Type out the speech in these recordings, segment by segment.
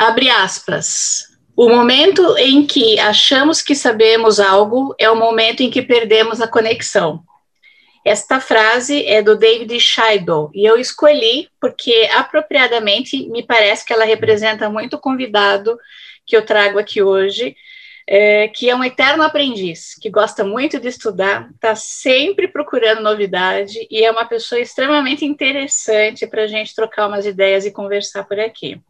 Abre aspas. O momento em que achamos que sabemos algo é o momento em que perdemos a conexão. Esta frase é do David Scheidel e eu escolhi porque apropriadamente me parece que ela representa muito o convidado que eu trago aqui hoje, é, que é um eterno aprendiz, que gosta muito de estudar, está sempre procurando novidade e é uma pessoa extremamente interessante para a gente trocar umas ideias e conversar por aqui.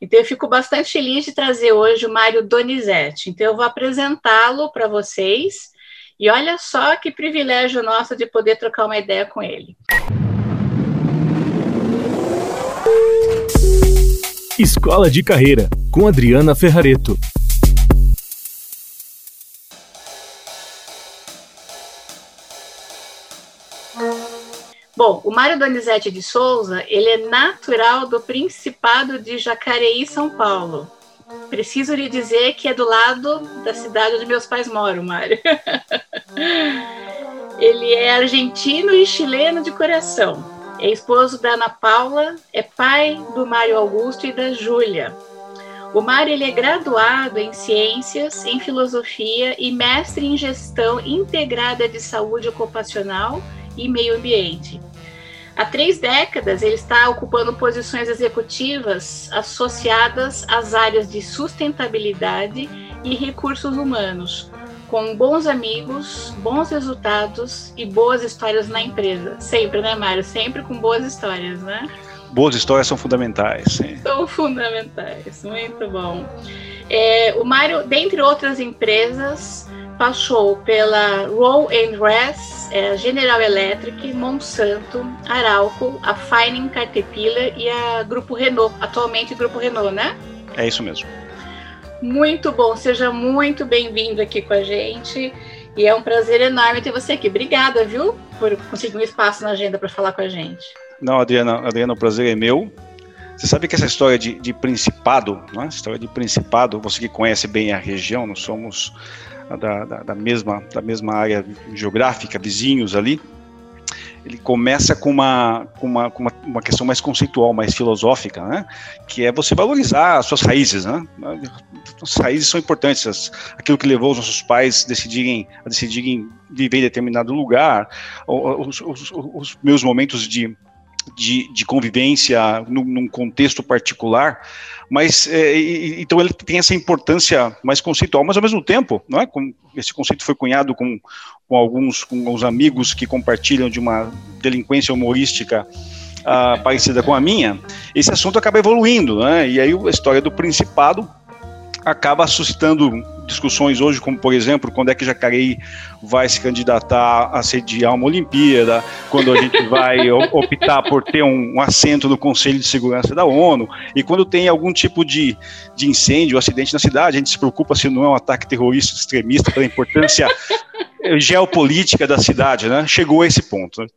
Então, eu fico bastante feliz de trazer hoje o Mário Donizete. Então, eu vou apresentá-lo para vocês. E olha só que privilégio nosso de poder trocar uma ideia com ele. Escola de Carreira, com Adriana Ferrareto. Bom, o Mário Donizete de Souza, ele é natural do Principado de Jacareí, São Paulo. Preciso lhe dizer que é do lado da cidade onde meus pais moram, Mário. ele é argentino e chileno de coração. É esposo da Ana Paula, é pai do Mário Augusto e da Júlia. O Mário ele é graduado em Ciências, em Filosofia e mestre em Gestão Integrada de Saúde Ocupacional e Meio Ambiente. Há três décadas, ele está ocupando posições executivas associadas às áreas de sustentabilidade e recursos humanos, com bons amigos, bons resultados e boas histórias na empresa. Sempre, né, Mário? Sempre com boas histórias, né? Boas histórias são fundamentais. Sim. São fundamentais, muito bom. É, o Mário, dentre outras empresas, passou pela Roll and Rest, é, General Electric, Monsanto, Arauco, a Fining Caterpillar e a Grupo Renault, atualmente Grupo Renault, né? É isso mesmo. Muito bom, seja muito bem-vindo aqui com a gente. E é um prazer enorme ter você aqui. Obrigada, viu, por conseguir um espaço na agenda para falar com a gente. Não, Adriana, Adriana, o prazer é meu. Você sabe que essa história de, de principado, né? história de principado, você que conhece bem a região, nós somos da, da, da, mesma, da mesma área geográfica, vizinhos ali, ele começa com uma, com uma, com uma, uma questão mais conceitual, mais filosófica, né? que é você valorizar as suas raízes. Né? As raízes são importantes, as, aquilo que levou os nossos pais decidirem, a decidirem viver em determinado lugar, os, os, os meus momentos de, de, de convivência num, num contexto particular, mas é, e, então ele tem essa importância mais conceitual, mas ao mesmo tempo, não é? Com, esse conceito foi cunhado com, com alguns com alguns amigos que compartilham de uma delinquência humorística uh, parecida com a minha. Esse assunto acaba evoluindo, né? E aí a história do Principado acaba suscitando discussões hoje, como por exemplo, quando é que Jacareí vai se candidatar a sediar uma Olimpíada, quando a gente vai optar por ter um, um, assento no Conselho de Segurança da ONU, e quando tem algum tipo de, de incêndio, acidente na cidade, a gente se preocupa se não é um ataque terrorista extremista pela importância geopolítica da cidade, né? Chegou a esse ponto. Né?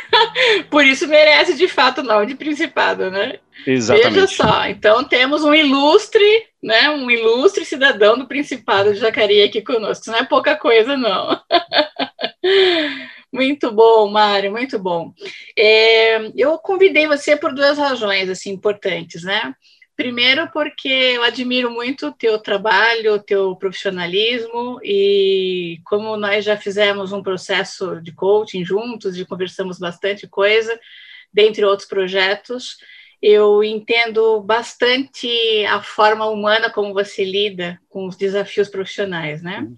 Por isso merece de fato o nome de Principado, né? Exatamente. Veja só, então temos um ilustre, né, um ilustre cidadão do Principado de Jacareí aqui conosco. Isso não é pouca coisa, não. Muito bom, Mário, muito bom. É, eu convidei você por duas razões assim importantes, né? Primeiro, porque eu admiro muito o teu trabalho, o teu profissionalismo, e como nós já fizemos um processo de coaching juntos, e conversamos bastante coisa, dentre outros projetos, eu entendo bastante a forma humana como você lida com os desafios profissionais, né?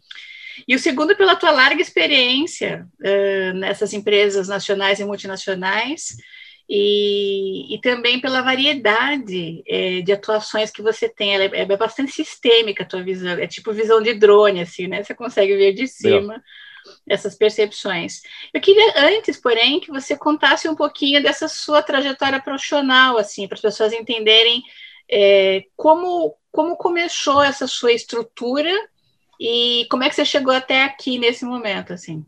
E o segundo, pela tua larga experiência uh, nessas empresas nacionais e multinacionais, e, e também pela variedade de atuações que você tem. Ela é, é, bastante sistêmica a tua visão, é tipo visão de drone, assim, né? Você consegue ver de cima essas percepções. Eu queria antes, porém, que você contasse um pouquinho dessa sua trajetória profissional, assim, para as pessoas entenderem é, como, como começou essa sua estrutura e como é que você chegou até aqui nesse momento, assim.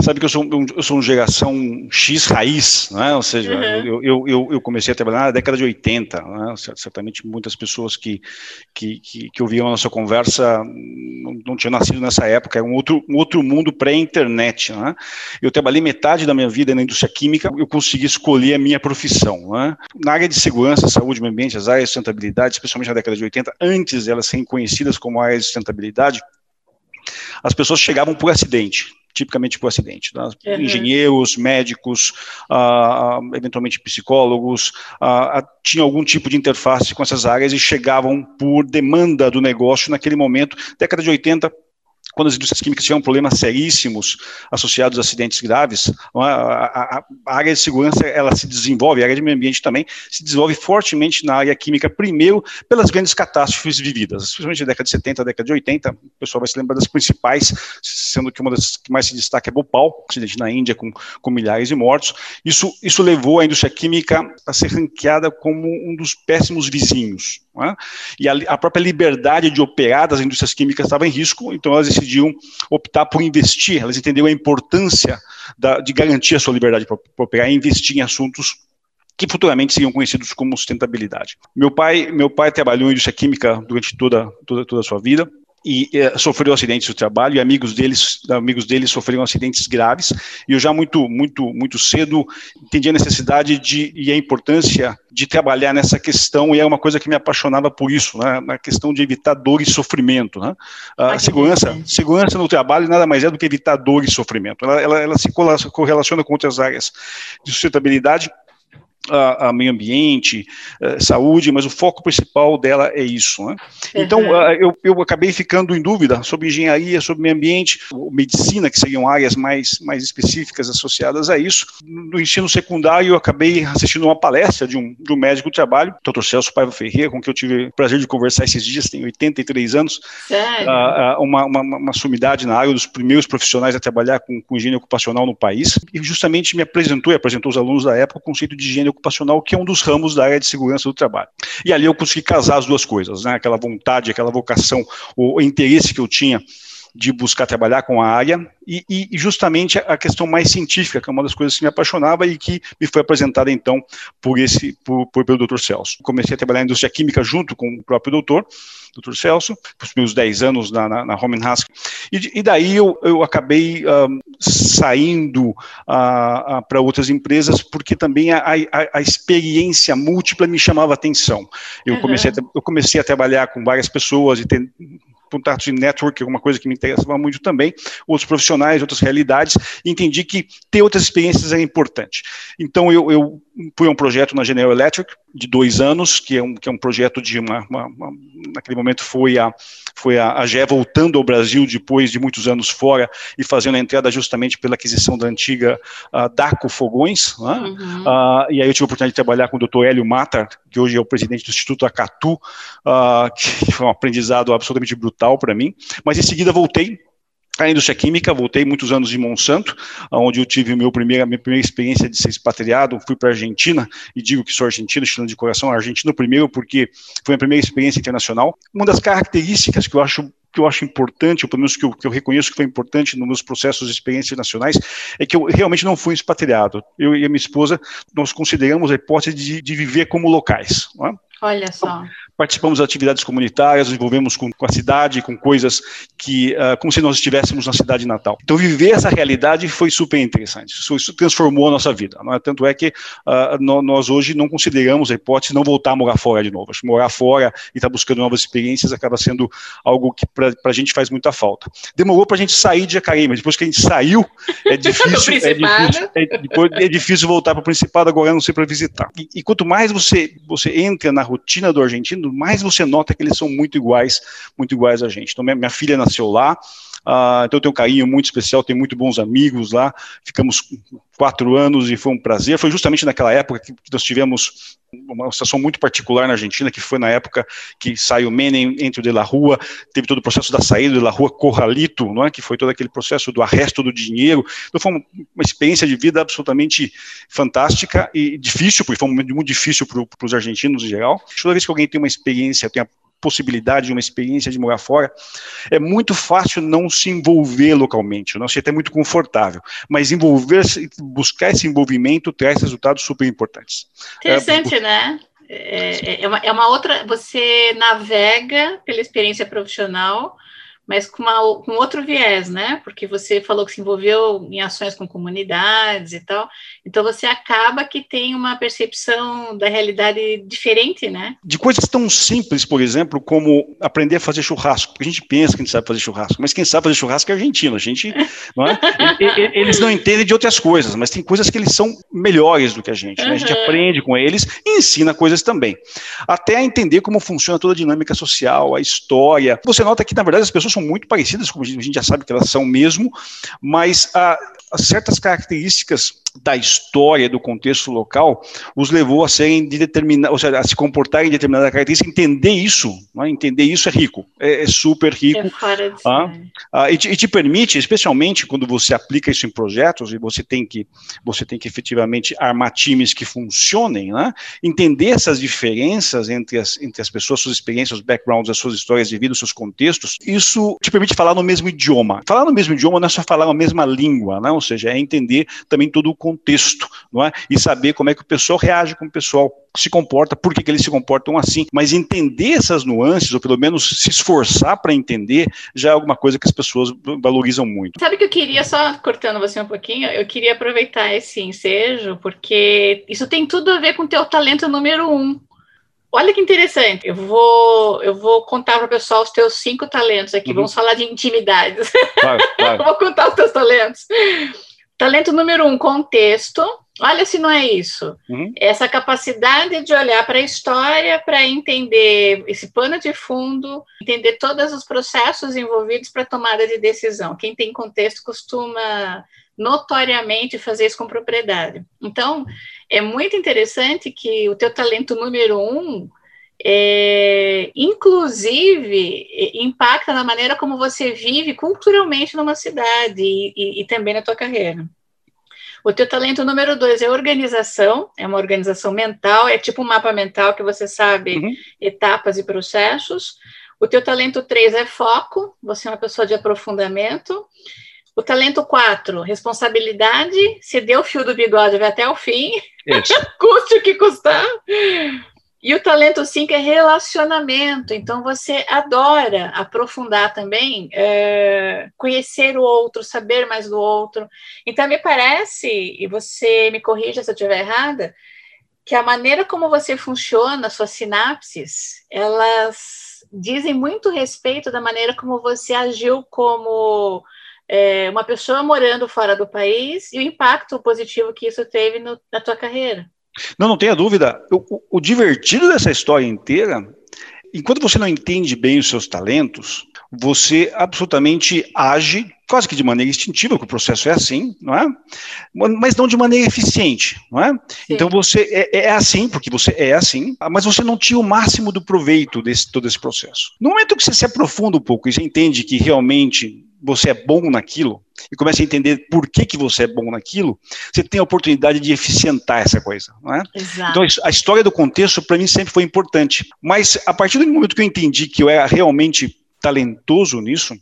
Sabe que eu sou, eu sou uma geração X raiz, né? ou seja, uhum. eu, eu, eu, comecei a trabalhar na década de 80, né? certamente muitas pessoas que, que, que, que ouviam a nossa conversa não, não tinham nascido nessa época, é um outro, um outro mundo pré-internet. Né? Eu trabalhei metade da minha vida na indústria química, eu consegui escolher a minha profissão. Né? Na área de segurança, saúde, meio ambiente, as áreas de sustentabilidade, especialmente na década de 80, antes de elas serem conhecidas como áreas de sustentabilidade, as pessoas chegavam por acidente tipicamente por acidente. Né? Uhum. Engenheiros, médicos, uh, eventualmente psicólogos, uh, tinham algum tipo de interface com essas áreas e chegavam por demanda do negócio naquele momento, década de 80, quando as indústrias químicas tinham problemas seríssimos associados a acidentes graves, a, a, a, área de segurança ela se desenvolve, a área de meio ambiente também se desenvolve fortemente na área química, primeiro pelas grandes catástrofes vividas, especialmente na década de 70, década de 80, o pessoal vai se lembrar das principais, sendo que uma das que mais se destaca é Bhopal, acidente na Índia com, com milhares de mortos. Isso, isso levou a indústria química a ser ranqueada como um dos péssimos vizinhos. É? E a, a, própria liberdade de operar das indústrias químicas estava em risco, então elas decidiam optar por investir, elas entenderam a importância da, de garantir a sua liberdade para operar e investir em assuntos que futuramente seriam conhecidos como sustentabilidade. Meu pai, meu pai trabalhou em indústria química durante toda, toda, toda a sua vida, e é, sofreu acidentes no trabalho e amigos deles amigos deles sofreram acidentes graves. E eu já muito muito muito cedo entendi a necessidade de e a importância de trabalhar nessa questão e é uma coisa que me apaixonava por isso né, na questão de evitar dor e sofrimento né? a segurança segurança no trabalho nada mais é do que evitar dor e sofrimento. Ela, ela, ela se correlaciona com outras áreas de sustentabilidade a, a meio ambiente, a eh, saúde, mas o foco principal dela é isso. Né? Então, uhum. eu, eu acabei ficando em dúvida sobre engenharia, sobre meio ambiente, medicina, que seriam áreas mais, mais específicas associadas a isso. No ensino secundário, eu acabei assistindo uma palestra de um, de um médico do trabalho, Dr. Celso Paiva Ferreira, com quem eu tive o prazer de conversar esses dias, tem 83 anos, uh, uma, uma, uma sumidade na área, um dos primeiros profissionais a trabalhar com, com higiene ocupacional no país, e justamente me apresentou e apresentou aos alunos da época o conceito de higiene ocupacional, que é um dos ramos da área de segurança do trabalho. E ali eu consegui casar as duas coisas, né? aquela vontade, aquela vocação, o, interesse que eu tinha de buscar trabalhar com a área e, e, justamente a questão mais científica, que é uma das coisas que me apaixonava e que me foi apresentada então por esse por, por pelo Dr. Celso. Comecei a trabalhar na indústria química junto com o próprio doutor, Dr. Celso, os meus 10 anos na, na, na Homenhask. E, e daí eu, eu acabei um, saindo uh, uh, para outras empresas, porque também a, a, a, experiência múltipla me chamava atenção. Eu, uhum. comecei a, eu comecei a trabalhar com várias pessoas e ter contatos de network, alguma coisa que me interessava muito também, outros profissionais, outras realidades, e entendi que ter outras experiências é importante. Então, eu, eu fui um projeto na General Electric, de dois anos, que é um, que é um projeto de uma, uma, uma naquele momento foi a foi a, a GE voltando ao Brasil depois de muitos anos fora e fazendo a entrada justamente pela aquisição da antiga uh, DACO Fogões, né? uhum. uh, e aí eu tive a oportunidade de trabalhar com o Dr. Hélio Matar, que hoje é o presidente do Instituto Acatu, uh, que foi um aprendizado absolutamente brutal para mim, mas em seguida voltei a indústria química, voltei muitos anos de Monsanto, onde eu tive meu primeira, minha primeira experiência de ser expatriado, fui para a Argentina, e digo que sou argentino, chileno de coração, argentino primeiro, porque foi a primeira experiência internacional. Uma das características que eu acho que eu acho importante, ou pelo menos que eu, que eu reconheço que foi importante nos meus processos de experiências nacionais, é que eu realmente não fui expatriado. Eu e a minha esposa, nós consideramos a hipótese de, de viver como locais. É? Olha só participamos de atividades comunitárias, nos envolvemos com, com a cidade, com coisas que, uh, como se nós estivéssemos na cidade natal. Então, viver essa realidade foi super interessante, isso, transformou a nossa vida. É? Tanto é que uh, nós hoje não consideramos a hipótese de não voltar a morar fora de novo. Acho que morar fora e estar tá buscando novas experiências acaba sendo algo que para a gente faz muita falta. Demorou para a gente sair de Jacareí, mas depois que a gente saiu, é difícil, é difícil, é, depois, é difícil voltar para o Principado, agora não sei para visitar. E, e quanto mais você, você entra na rotina do argentino, mais você nota que eles são muito iguais, muito iguais a gente. Então, minha, minha filha nasceu lá, uh, então eu tenho um carinho muito especial, tenho muito bons amigos lá, ficamos quatro anos e foi um prazer. Foi justamente naquela época que nós tivemos uma situação muito particular na Argentina, que foi na época que saiu Menem, entre o De La Rua, teve todo o processo da saída do De La Rua Corralito, não é? que foi todo aquele processo do arresto do dinheiro. Então foi uma, uma experiência de vida absolutamente fantástica e difícil, porque foi um momento muito difícil para os argentinos em geral. Toda vez que alguém tem uma experiência, tem a possibilidade, uma experiência de morar fora, é muito fácil não se envolver localmente, não se até muito confortável, mas envolver, buscar esse envolvimento traz resultados super importantes. Interessante, é, né? É, é, uma, é uma outra. Você navega pela experiência profissional mas com, uma, com outro viés, né? Porque você falou que se envolveu em ações com comunidades e tal, então você acaba que tem uma percepção da realidade diferente, né? De coisas tão simples, por exemplo, como aprender a fazer churrasco. Porque a gente pensa que a gente sabe fazer churrasco, mas quem sabe fazer churrasco é argentino. A gente, não é? Eles não entendem de outras coisas, mas tem coisas que eles são melhores do que a gente. Né? A gente aprende com eles e ensina coisas também. Até entender como funciona toda a dinâmica social, a história. Você nota que, na verdade, as pessoas são muito parecidas, como a gente já sabe que elas são mesmo, mas ah, certas características da história, do contexto local, os levou a serem de determinada, ou seja, a se comportarem em determinada característica, entender isso, né? entender isso é rico, é, é super rico. É ah, ah, e, te, e, te, permite, especialmente quando você aplica isso em projetos e você tem que, você tem que efetivamente armar times que funcionem, né? entender essas diferenças entre as, entre as pessoas, suas experiências, os backgrounds, as suas histórias de vida, os seus contextos, isso te permite falar no mesmo idioma. Falar no mesmo idioma não é só falar a mesma língua, né? ou seja, é entender também todo o contexto, não é? E saber como é que o pessoal reage, como o pessoal se comporta, por que, que eles se comportam assim. Mas entender essas nuances, ou pelo menos se esforçar para entender, já é alguma coisa que as pessoas valorizam muito. Sabe que eu queria, só cortando você um pouquinho, eu queria aproveitar esse ensejo, porque isso tem tudo a ver com o teu talento número um. Olha que interessante. Eu vou, eu vou contar para o pessoal os teus cinco talentos aqui. Uhum. Vamos falar de intimidades. Claro, claro. vou contar os teus talentos. Talento número um, contexto. Olha se não é isso. Uhum. Essa capacidade de olhar para a história para entender esse pano de fundo, entender todos os processos envolvidos para tomada de decisão. Quem tem contexto costuma notoriamente fazer isso com propriedade. Então, é muito interessante que o teu talento número um é, inclusive impacta na maneira como você vive culturalmente numa cidade e, e, e, também na tua carreira. O teu talento número dois é organização, é uma organização mental, é tipo um mapa mental que você sabe uhum. etapas e processos. O teu talento três é foco, você é uma pessoa de aprofundamento. O talento quatro, responsabilidade, se deu o fio do bigode, vai até o fim, custe o que custar. E o talento 5 é relacionamento, então você adora aprofundar também, é, conhecer o outro, saber mais do outro. Então, me parece, e você me corrija se eu estiver errada, que a maneira como você funciona, suas sinapses, elas dizem muito respeito da maneira como você agiu como é, uma pessoa morando fora do país e o impacto positivo que isso teve no, na tua carreira. Não, não tenha dúvida. O, o, divertido dessa história inteira, enquanto você não entende bem os seus talentos, você absolutamente age quase que de maneira instintiva, que o processo é assim, não é? Mas não de maneira eficiente, não é? Sim. Então você é, é, assim, porque você é assim, mas você não tira o máximo do proveito desse todo esse processo. No momento que você se aprofunda um pouco e você entende que realmente você é bom naquilo e começa a entender por que, que você é bom naquilo, você tem a oportunidade de eficientar essa coisa. Não é? Então, a história do contexto, para mim, sempre foi importante. Mas, a partir do momento que eu entendi que eu era realmente talentoso nisso,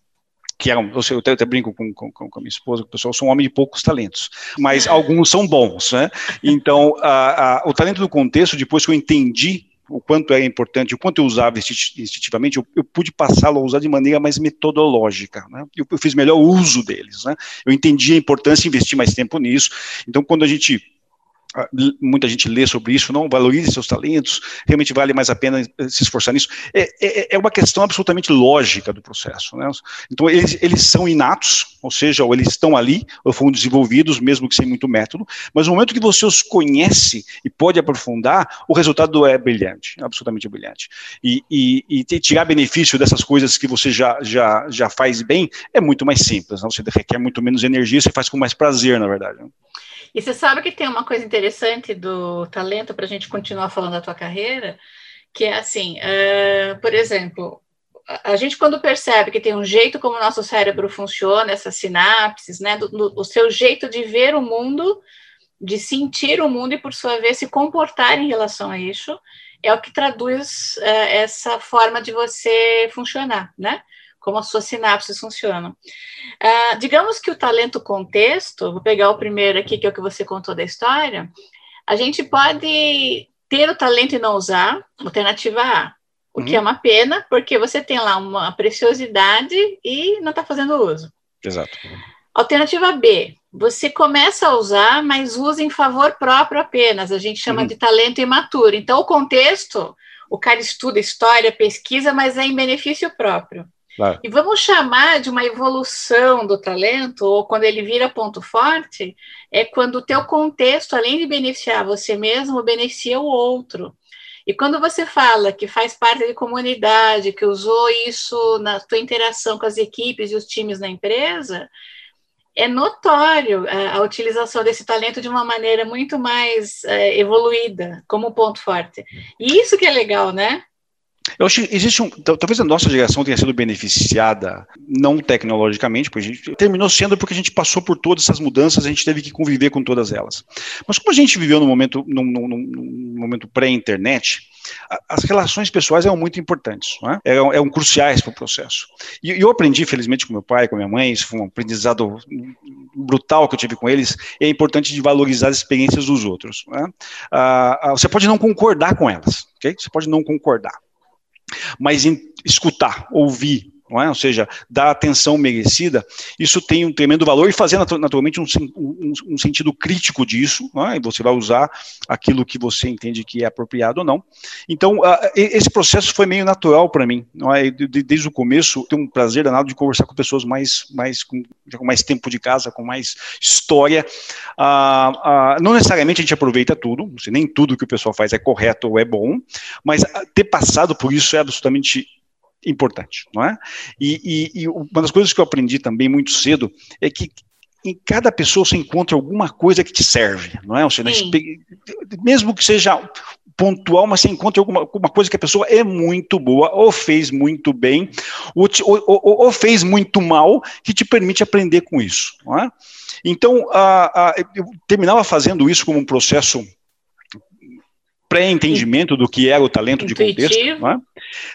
que era, eu, até, eu até brinco com, com, com, a minha esposa, que o pessoal sou um homem de poucos talentos, mas alguns são bons, né? Então, a, a, o talento do contexto, depois que eu entendi o quanto era importante, o quanto eu usava instintivamente, eu, eu pude passá-lo a usar de maneira mais metodológica. Né? Eu, eu, fiz melhor uso deles. Né? Eu entendi a importância de investir mais tempo nisso. Então, quando a gente muita gente lê sobre isso, não valorize seus talentos, realmente vale mais a pena eh, se esforçar nisso. É, é, é uma questão absolutamente lógica do processo. Né? Então, eles, eles são inatos, ou seja, ou eles estão ali, ou foram desenvolvidos, mesmo que sem muito método, mas no momento que você os conhece e pode aprofundar, o resultado é brilhante, absolutamente brilhante. E, e, e tirar benefício dessas coisas que você já, já, já faz bem é muito mais simples, não? você requer muito menos energia, você faz com mais prazer, na verdade. E você sabe que tem uma coisa interessante do talento para a gente continuar falando da tua carreira, que é assim, uh, por exemplo, a gente quando percebe que tem um jeito como o nosso cérebro funciona, essas sinapses, né, do, do, o seu jeito de ver o mundo, de sentir o mundo e por sua vez se comportar em relação a isso, é o que traduz é, essa forma de você funcionar, né? Como as suas sinapses funcionam. Uh, digamos que o talento contexto, vou pegar o primeiro aqui, que é o que você contou da história, a gente pode ter o talento e não usar, alternativa A, o uhum. que é uma pena, porque você tem lá uma preciosidade e não está fazendo uso. Exato. Alternativa B, você começa a usar, mas usa em favor próprio apenas. A gente chama uhum. de talento imaturo. Então, o contexto, o cara estuda história, pesquisa, mas é em benefício próprio. Claro. E vamos chamar de uma evolução do talento, ou quando ele vira ponto forte, é quando o teu contexto, além de beneficiar você mesmo, beneficia o outro. E quando você fala que faz parte de comunidade, que usou isso na tua interação com as equipes e os times na empresa, é notório a, é, a, utilização desse talento de uma maneira muito mais é, evoluída, como ponto forte. E isso que é legal, né? Eu acho que existe um. Talvez a nossa geração tenha sido beneficiada, não tecnologicamente, porque a gente terminou sendo porque a gente passou por todas essas mudanças, a gente teve que conviver com todas elas. Mas como a gente viveu no momento, num, num, num momento pré-internet, as relações pessoais eram muito importantes, é? eram, eram cruciais para o processo. E eu aprendi, felizmente, com meu pai, com minha mãe, isso foi um aprendizado brutal que eu tive com eles, é importante de valorizar as experiências dos outros. É? Ah, ah, você pode não concordar com elas, okay? você pode não concordar, mas escutar, ouvir, é? ou seja, dar atenção merecida, isso tem um tremendo valor e fazer naturalmente um, um, um sentido crítico disso, é? e você vai usar aquilo que você entende que é apropriado ou não. Então, esse processo foi meio natural para mim, é? desde o começo, tenho um prazer danado de conversar com pessoas mais, mais com, com mais tempo de casa, com mais história. Não necessariamente a gente aproveita tudo, nem tudo que o pessoal faz é correto ou é bom, mas ter passado por isso é absolutamente importante, não é? E, e, e, uma das coisas que eu aprendi também muito cedo é que em cada pessoa você encontra alguma coisa que te serve, não é? Ou seja, mesmo que seja pontual, mas você encontra alguma, alguma coisa que a pessoa é muito boa, ou fez muito bem, ou, te, ou, ou, ou fez muito mal, que te permite aprender com isso, não é? Então, a, a, eu terminava fazendo isso como um processo pré-entendimento do que era o talento Intuitivo. de contexto. É?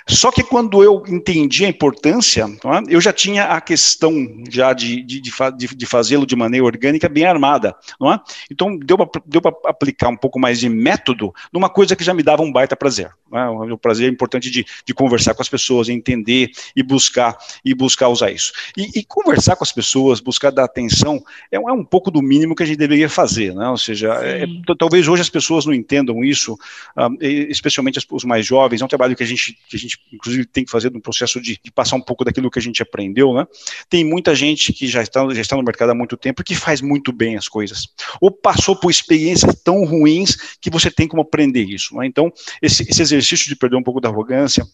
Só que quando eu entendi a importância, é? eu já tinha a questão já de, de, de, de fazê-lo de maneira orgânica bem armada. É? Então deu para aplicar um pouco mais de método numa coisa que já me dava um baita prazer. É? O prazer é importante de, conversar com as pessoas, entender e buscar e buscar usar isso. E, e conversar com as pessoas, buscar dar atenção, é, é, um pouco do mínimo que a gente deveria fazer. Né? Ou seja, é, talvez hoje as pessoas não entendam isso um, especialmente os mais jovens, é um trabalho que a gente, que a gente inclusive, tem que fazer no processo de, de, passar um pouco daquilo que a gente aprendeu, né? Tem muita gente que já está, já está no mercado há muito tempo e que faz muito bem as coisas, ou passou por experiências tão ruins que você tem como aprender isso, né? Então, esse, esse exercício de perder um pouco da arrogância,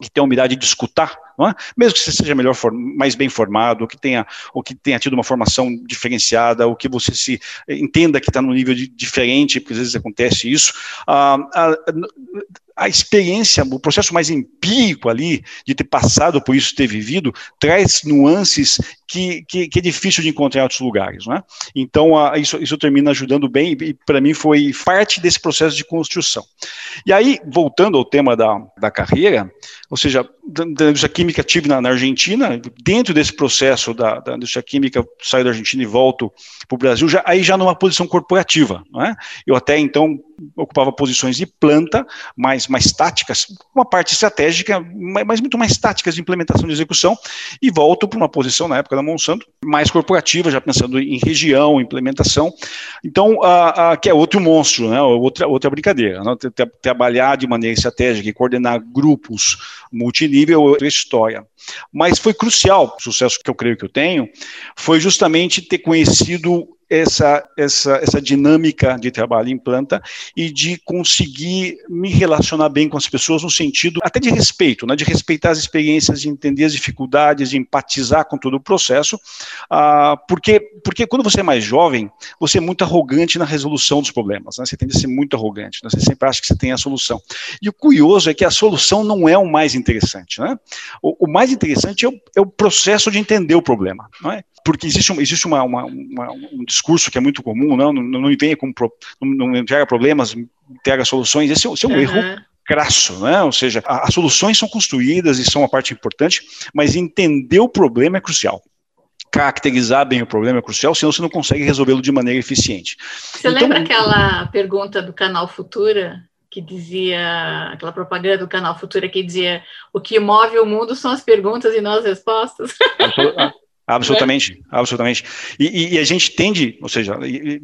que tenha a humildade de escutar, é? mesmo que você seja melhor, mais bem formado, ou que tenha, ou que tenha tido uma formação diferenciada, ou que você se entenda que está num nível de, diferente, porque às vezes acontece isso, a, a experiência, o processo mais empírico ali, de ter passado por isso, ter vivido, traz nuances que, que, que é difícil de encontrar em outros lugares. Né? Então, a, isso, isso termina ajudando bem, e para mim foi parte desse processo de construção. E aí, voltando ao tema da, da carreira, ou seja, da, da indústria química tive na, na, Argentina, dentro desse processo da, da indústria química, saio da Argentina e volto para o Brasil, já, aí já numa posição corporativa. Né? Eu até então ocupava posições de planta, mais, mais táticas, uma parte estratégica, mas muito mais táticas de implementação de execução, e volto para uma posição, na época da Monsanto, mais corporativa, já pensando em região, implementação. Então, a, a, que é outro monstro, né? outra, outra brincadeira. Né? Trabalhar de maneira estratégica e coordenar grupos multinível é outra história. Mas foi crucial, o sucesso que eu creio que eu tenho, foi justamente ter conhecido essa, essa, essa dinâmica de trabalho em planta e de conseguir me relacionar bem com as pessoas no sentido até de respeito, né, de respeitar as experiências, de entender as dificuldades, de empatizar com todo o processo, ah, porque, porque quando você é mais jovem, você é muito arrogante na resolução dos problemas, né, você tende a ser muito arrogante, né, você sempre acha que você tem a solução. E o curioso é que a solução não é o mais interessante, né? o, o mais interessante é o, é o, processo de entender o problema, não é? porque existe, um, existe uma, uma, uma, um discurso que é muito comum, não, não, não venha com não, não entrega problemas, entrega soluções, esse, esse é um uhum. erro crasso, né? Ou seja, as soluções são construídas e são uma parte importante, mas entender o problema é crucial caracterizar bem o problema é crucial, senão você não consegue resolvê-lo de maneira eficiente. Você então, lembra aquela pergunta do canal Futura? Que dizia, aquela propaganda do canal Futura que dizia o que move o mundo são as perguntas e não as respostas? Absolutamente, absolutamente. E, e, a gente tende, ou seja, e,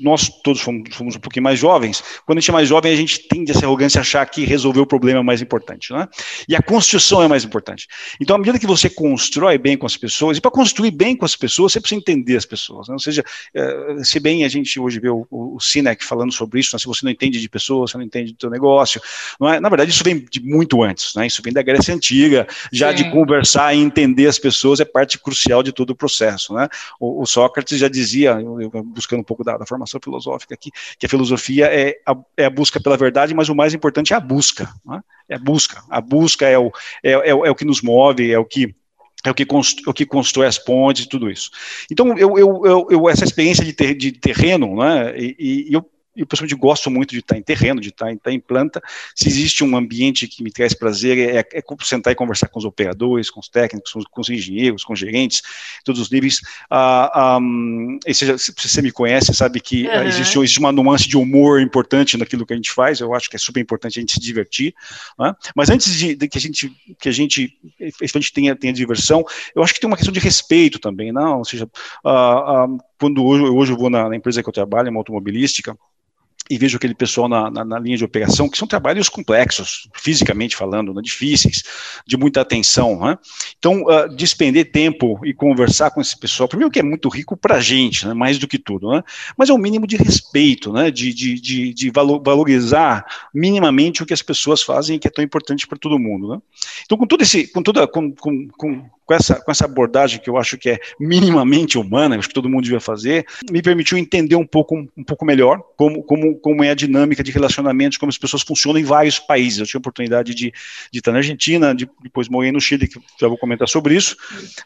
nós todos fomos, fomos, um pouquinho mais jovens, quando a gente é mais jovem, a gente tende essa arrogância a achar que resolver o problema é mais importante, né? E a construção é mais importante. Então, à medida que você constrói bem com as pessoas, e para construir bem com as pessoas, você precisa entender as pessoas, né? Ou seja, é, se bem a gente hoje vê o, o Sinek falando sobre isso, né? se você não entende de pessoas, você não entende do seu negócio, não é? Na verdade, isso vem de muito antes, né? Isso vem da Grécia Antiga, já Sim. de conversar e entender as pessoas é parte crucial de todo o processo, né? O, o Sócrates já dizia, eu, eu, buscando um pouco da, da formação filosófica aqui, que a filosofia é a, é a busca pela verdade, mas o mais importante é a busca. Né? É a busca. A busca é o, é, é, é o que nos move, é o que é o que, constrói, o que constrói as pontes e tudo isso. Então, eu, eu, eu, essa experiência de, ter, de terreno, né, e, e eu eu pessoalmente gosto muito de estar em terreno, de estar, estar, em planta. Se existe um ambiente que me traz prazer, é, é sentar e conversar com os operadores, com os técnicos, com os engenheiros, com os gerentes, todos os níveis. Ah, um, seja, se você me conhece, sabe que uhum. existe, existe, uma nuance de humor importante naquilo que a gente faz. Eu acho que é super importante a gente se divertir. Né? Mas antes de, de, que a gente que a gente efetivamente tenha, tenha diversão, eu acho que tem uma questão de respeito também, não? Ou seja, uh, uh, quando hoje, hoje eu vou na, na empresa que eu trabalho, uma automobilística, e vejo aquele pessoal na, na, na, linha de operação, que são trabalhos complexos, fisicamente falando, né, difíceis, de muita atenção. Né? Então, uh, despender tempo e conversar com esse pessoal, primeiro que é muito rico para a gente, né, mais do que tudo, né? mas é um mínimo de respeito, né, de, de, de, de valorizar minimamente o que as pessoas fazem, que é tão importante para todo mundo. Né? Então, com todo esse, com toda, com, com, com com essa, com essa abordagem que eu acho que é minimamente humana, acho que todo mundo devia fazer, me permitiu entender um pouco, um pouco melhor como, como, como é a dinâmica de relacionamentos, como as pessoas funcionam em vários países. Eu tive a oportunidade de, de estar na Argentina, de, depois morei no Chile, que já vou comentar sobre isso,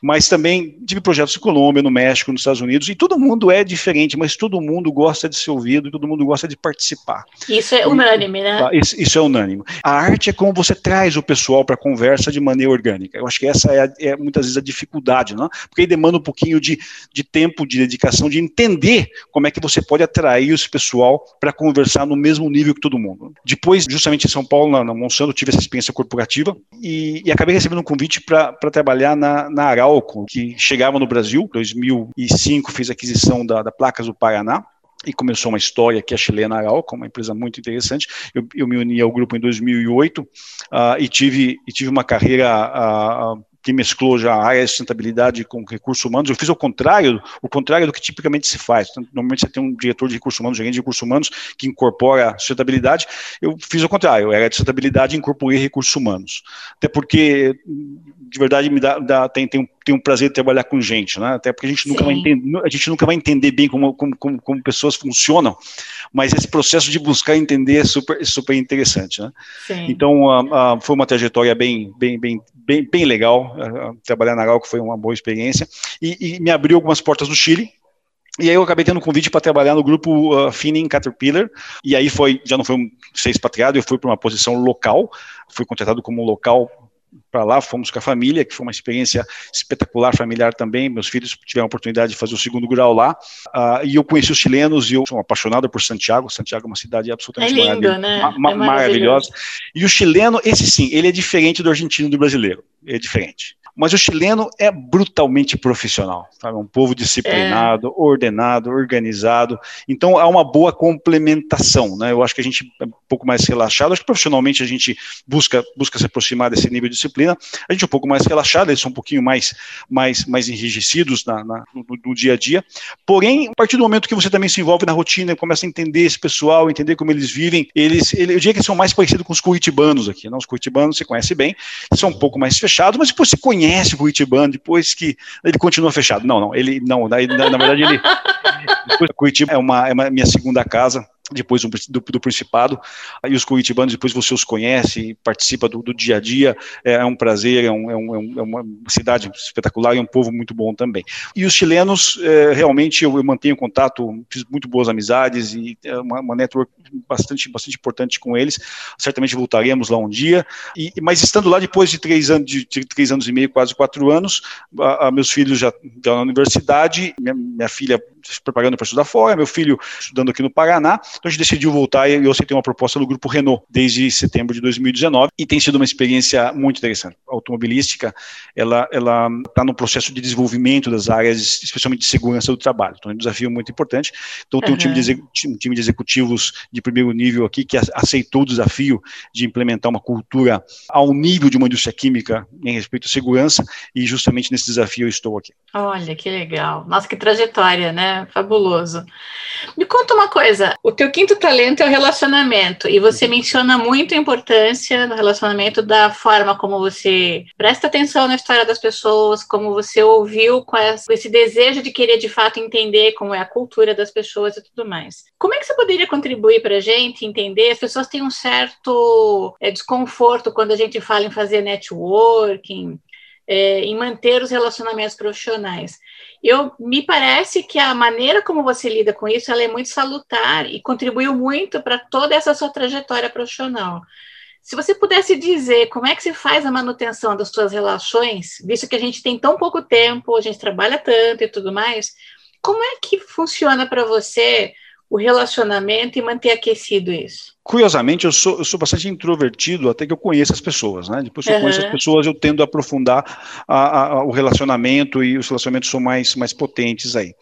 mas também tive projetos em Colômbia, no México, nos Estados Unidos, e todo mundo é diferente, mas todo mundo gosta de ser ouvido, todo mundo gosta de participar. Isso é unânime, né? Tá, isso, isso é unânime. A arte é como você traz o pessoal para a conversa de maneira orgânica. Eu acho que essa é, é muitas vezes a dificuldade, não? porque aí demanda um pouquinho de, de tempo, de dedicação, de entender como é que você pode atrair esse pessoal para conversar no mesmo nível que todo mundo. Depois, justamente em São Paulo, na, na Monsanto, tive essa experiência corporativa e, e acabei recebendo um convite para trabalhar na, na Arauco, que chegava no Brasil. Em 2005 fiz aquisição da, da Placas do Paraná, e começou uma história que é a chilena Arauco, uma empresa muito interessante. Eu, eu me uni ao grupo em 2008 uh, ah, e tive e tive uma carreira uh, que mesclou já a área de sustentabilidade com recursos humanos. Eu fiz o contrário, o contrário do que tipicamente se faz. Então, normalmente você tem um diretor de recursos humanos, gerente de recursos humanos, que incorpora sustentabilidade. Eu fiz o contrário, eu era de sustentabilidade e incorporei recursos humanos. Até porque, de verdade, me dá, dá tem, tem um tenho um prazer de trabalhar com gente, né? Até porque a gente nunca vai entender, a gente nunca vai entender bem como, como, como, como, pessoas funcionam, mas esse processo de buscar entender é super, super interessante, né? Sim. Então, foi uma trajetória bem, bem, bem, bem, bem legal. Trabalhar na Galco foi uma boa experiência e, e, me abriu algumas portas no Chile. E aí eu acabei tendo um convite para trabalhar no grupo uh, Finning Caterpillar, e aí foi, já não foi um ser expatriado, eu fui para uma posição local, fui contratado como local para lá, fomos com a família, que foi uma experiência espetacular familiar também. Meus filhos tiveram a oportunidade de fazer o segundo grau lá. Uh, e eu conheci os chilenos e eu sou apaixonado por Santiago. Santiago é uma cidade absolutamente é lindo, né? ma é maravilhosa. E o chileno, esse sim, ele é diferente do argentino e do brasileiro. É diferente. Mas o chileno é brutalmente profissional, sabe? É um povo disciplinado, é. ordenado, organizado. Então há uma boa complementação, né? Eu acho que a gente é um pouco mais relaxado. Acho que profissionalmente a gente busca busca se aproximar desse nível de disciplina. A gente é um pouco mais relaxado, eles são um pouquinho mais mais mais enrijecidos na, na no, no, dia a dia. Porém, a partir do momento que você também se envolve na rotina, começa a entender esse pessoal, entender como eles vivem, eles, ele, eu diria que eles são mais parecidos com os curitibanos aqui. Não? Os curitibanos você conhece bem, são um pouco mais fechados, mas depois você conhece conhece o Curitibano depois que ele continua fechado. Não, não, ele não, na, na verdade ele Curitiba é uma, é uma minha segunda casa. Depois do, do, do, Principado, e os curitibanos depois você os conhece, participa do, do dia a dia, é, é um prazer, é, um, é, um, é, uma cidade espetacular e um povo muito bom também. E os chilenos, é, realmente eu, eu, mantenho contato, fiz muito boas amizades e é uma, uma network bastante, bastante importante com eles, certamente voltaremos lá um dia, e, mas estando lá depois de três anos, de, de três anos e meio, quase quatro anos, a, a meus filhos já estão na universidade, minha, minha filha se preparando para estudar fora, meu filho estudando aqui no Paraná, então a gente decidiu voltar e eu aceitei uma proposta do Grupo Renault desde setembro de 2019 e tem sido uma experiência muito interessante. A automobilística, ela ela está no processo de desenvolvimento das áreas, especialmente de segurança do trabalho. Então é um desafio muito importante. Então tem uhum. um, time de, um time de executivos de primeiro nível aqui que aceitou o desafio de implementar uma cultura ao nível de uma indústria química em respeito à segurança e justamente nesse desafio eu estou aqui. Olha, que legal. Nossa, que trajetória, né? Fabuloso. Me conta uma coisa, o teu quinto talento é o relacionamento, e você menciona muito a importância no relacionamento da forma como você presta atenção na história das pessoas, como você ouviu com esse desejo de querer de fato entender como é a cultura das pessoas e tudo mais. Como é que você poderia contribuir para a gente entender? As pessoas têm um certo é, desconforto quando a gente fala em fazer networking, é, em manter os relacionamentos profissionais. Eu me parece que a maneira como você lida com isso ela é muito salutar e contribuiu muito para toda essa sua trajetória profissional. Se você pudesse dizer como é que se faz a manutenção das suas relações, visto que a gente tem tão pouco tempo, a gente trabalha tanto e tudo mais, como é que funciona para você o relacionamento e manter aquecido isso? Curiosamente, eu sou, eu sou bastante introvertido até que eu conheça as pessoas, né? Depois que uhum. eu conheço as pessoas, eu tendo a aprofundar a, a, o relacionamento e os relacionamentos são mais, mais potentes aí.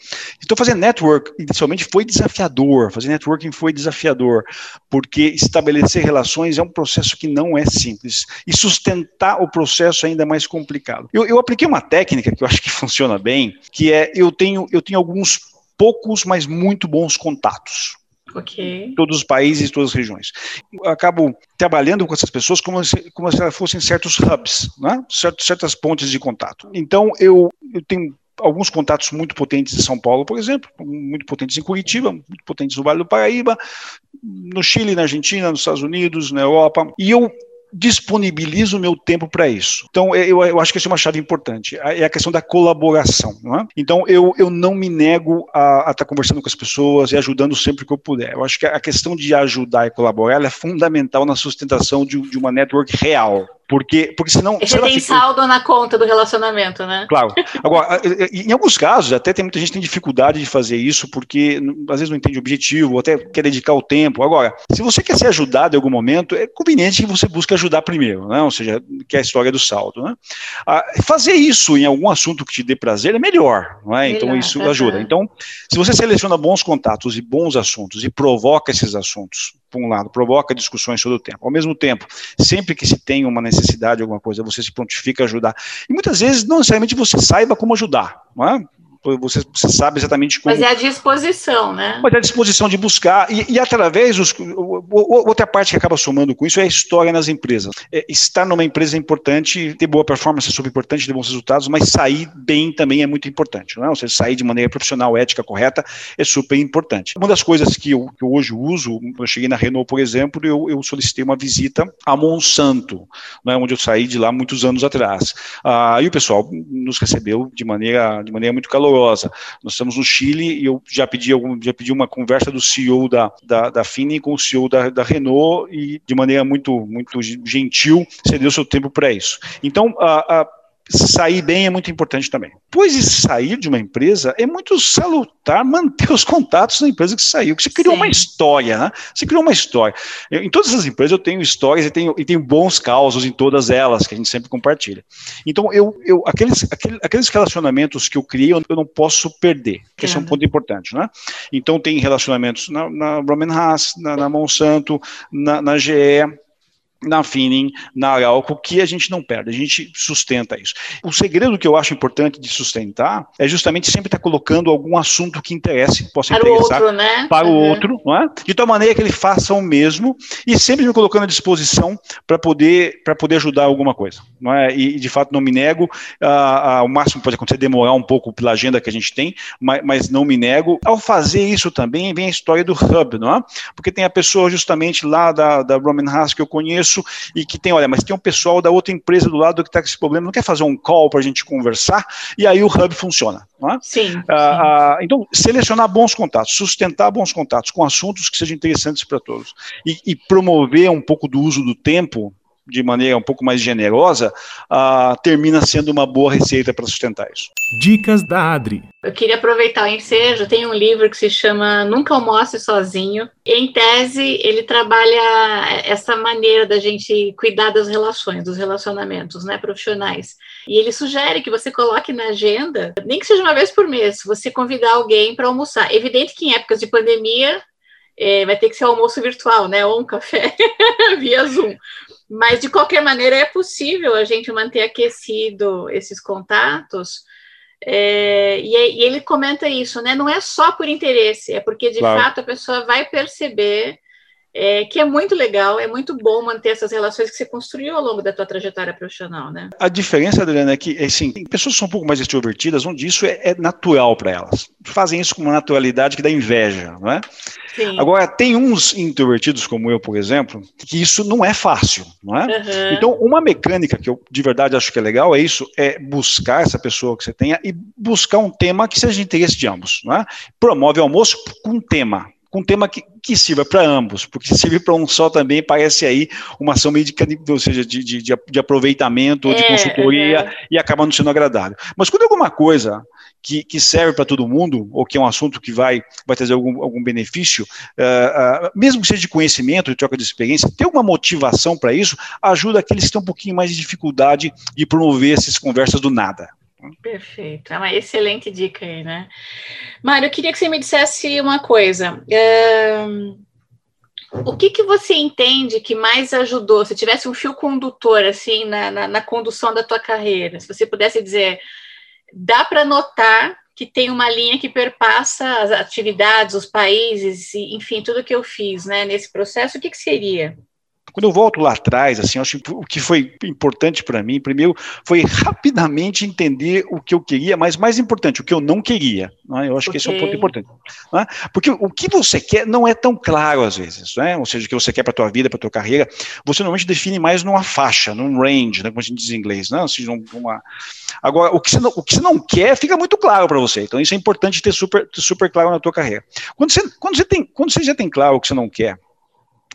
Então, fazer network, inicialmente, foi desafiador. Fazer networking foi desafiador, porque estabelecer relações é um processo que não é simples. E sustentar o processo é ainda mais complicado. Eu, eu apliquei uma técnica que eu acho que funciona bem, que é eu tenho, eu tenho alguns poucos, mas muito bons contatos. Okay. Todos os países, todas as regiões. Eu acabo trabalhando com essas pessoas como se, como se elas fossem certos hubs, né? certas pontes de contato. Então, eu, eu tenho alguns contatos muito potentes em São Paulo, por exemplo, muito potentes em Curitiba, muito potentes no Vale do Paraíba, no Chile, na Argentina, nos Estados Unidos, na Europa. E eu disponibilizo o meu tempo para isso. Então, é, eu, eu, acho que essa é uma chave importante, é a questão da colaboração. É? Então, eu, eu não me nego a estar tá conversando com as pessoas e ajudando sempre que eu puder. Eu acho que a questão de ajudar e colaborar é fundamental na sustentação de, de uma network real. Porque, porque senão. Você tem fica... saldo na conta do relacionamento, né? Claro. Agora, em alguns casos, até tem muita gente que tem dificuldade de fazer isso, porque às vezes não entende o objetivo, ou até quer dedicar o tempo. Agora, se você quer ser ajudado em algum momento, é conveniente que você busque ajudar primeiro, né? Ou seja, que é a história do saldo. Né? Ah, fazer isso em algum assunto que te dê prazer é melhor, não é? Então, isso ajuda. Então, se você seleciona bons contatos e bons assuntos e provoca esses assuntos por um lado, provoca discussões todo o tempo. Ao mesmo tempo, sempre que se tem uma necessidade, alguma coisa, você se prontifica a ajudar. E muitas vezes, não necessariamente você saiba como ajudar, não é? Você, você sabe exatamente como. Mas é a disposição, né? Mas é a disposição de buscar, e, e através dos. Outra parte que acaba somando com isso é a história nas empresas. É, estar numa empresa é importante, ter boa performance é super importante, ter bons resultados, mas sair bem também é muito importante. Não é? Ou seja, sair de maneira profissional, ética, correta, é super importante. Uma das coisas que eu, que eu hoje uso, eu cheguei na Renault, por exemplo, eu, eu solicitei uma visita a Monsanto, né, onde eu saí de lá muitos anos atrás. Ah, e o pessoal nos recebeu de maneira, de maneira muito calorosa calorosa. Nós estamos no Chile e eu já pedi, algum, já pedi uma conversa do CEO da, da, da Fini com o CEO da, da Renault e de maneira muito, muito gentil cedeu seu tempo para isso. Então, a, a sair bem é muito importante também. Pois de sair de uma empresa, é muito salutar manter os contatos da empresa que saiu, que você criou Sim. uma história, né? Você criou uma história. Eu, em todas as empresas eu tenho histórias e tenho, e tenho bons causos em todas elas, que a gente sempre compartilha. Então, eu, eu aqueles, aqueles, aqueles relacionamentos que eu criei, eu, eu não posso perder, que esse é um ponto importante, né? Então, tem relacionamentos na, na Roman Haas, na, na Monsanto, na, na GE, na Finning, na Arauco, que a gente não perde, a gente sustenta isso. O segredo que eu acho importante de sustentar é justamente sempre estar colocando algum assunto que interesse, possa para interessar o outro, né? para uhum. o outro, é? de tal maneira que ele faça o mesmo e sempre me colocando à disposição para poder, poder ajudar alguma coisa. É? E, de fato, não me nego, o máximo pode acontecer é demorar um pouco pela agenda que a gente tem, mas, mas não me nego. Ao fazer isso também vem a história do Hub, não é? porque tem a pessoa justamente lá da, da Roman Haas que eu conheço, isso e que tem, olha, mas tem um pessoal da outra empresa do lado que está com esse problema, não quer fazer um call para a gente conversar, e aí o hub funciona. Não é? Sim. Ah, sim. então, selecionar bons contatos, sustentar bons contatos com assuntos que sejam interessantes para todos e, e promover um pouco do uso do tempo de maneira um pouco mais generosa, uh, termina sendo uma boa receita para sustentar isso. Dicas da Adri. Eu queria aproveitar o ensejo, tem um livro que se chama Nunca Almoce Sozinho. Em tese, ele trabalha essa maneira da gente cuidar das relações, dos relacionamentos né, profissionais. E ele sugere que você coloque na agenda, nem que seja uma vez por mês, você convidar alguém para almoçar. Evidente que em épocas de pandemia é, vai ter que ser almoço virtual, né? Ou um café via Zoom. Mas, de qualquer maneira, é possível a gente manter aquecido esses contatos. É, e, e, ele comenta isso, né? Não é só por interesse, é porque, de claro. fato, a pessoa vai perceber é, que é muito legal, é muito bom manter essas relações que você construiu ao longo da tua trajetória profissional, né? A diferença, Adriana, é que, assim, pessoas que são um pouco mais extrovertidas, onde isso é, é natural para elas. Fazem isso com uma naturalidade que dá inveja, não é? Sim. Agora, tem uns introvertidos, como eu, por exemplo, que isso não é fácil, não é? Uhum. Então, uma mecânica que eu de verdade acho que é legal é isso, é buscar essa pessoa que você tenha e buscar um tema que seja de interesse de ambos, não é? Promove o almoço com um tema, com um tema que, que sirva para ambos, porque se servir para um só também parece aí uma ação meio de, ou seja, de, de, de aproveitamento, é, de consultoria, é. e acaba não sendo agradável. Mas quando é alguma coisa que, que serve para todo mundo, ou que é um assunto que vai, vai trazer algum, algum benefício, uh, uh, mesmo que seja de conhecimento, de troca de experiência, ter uma motivação para isso, ajuda aqueles que têm um pouquinho mais de dificuldade de promover essas conversas do nada. Perfeito, é uma excelente dica aí, né? Mário, eu queria que você me dissesse uma coisa. Um, o que, que você entende que mais ajudou? Se tivesse um fio condutor, assim, na, na, na condução da tua carreira, se você pudesse dizer, dá para notar que tem uma linha que perpassa as atividades, os países, enfim, tudo que eu fiz, né, nesse processo, o que, que seria? Quando eu volto lá atrás, assim, acho que o que foi importante para mim, primeiro, foi rapidamente entender o que eu queria, mas mais importante, o que eu não queria. Né? Eu acho okay. que esse é um ponto importante. Né? Porque o que você quer não é tão claro às vezes, né? ou seja, o que você quer para a tua vida, para a tua carreira, você normalmente define mais numa faixa, num range, né? como a gente diz em inglês, né? ou seja, uma... Agora, o que, você não, o que você não quer fica muito claro para você, então isso é importante ter super, ter super claro na tua carreira. Quando você, quando, você tem, quando você já tem claro o que você não quer,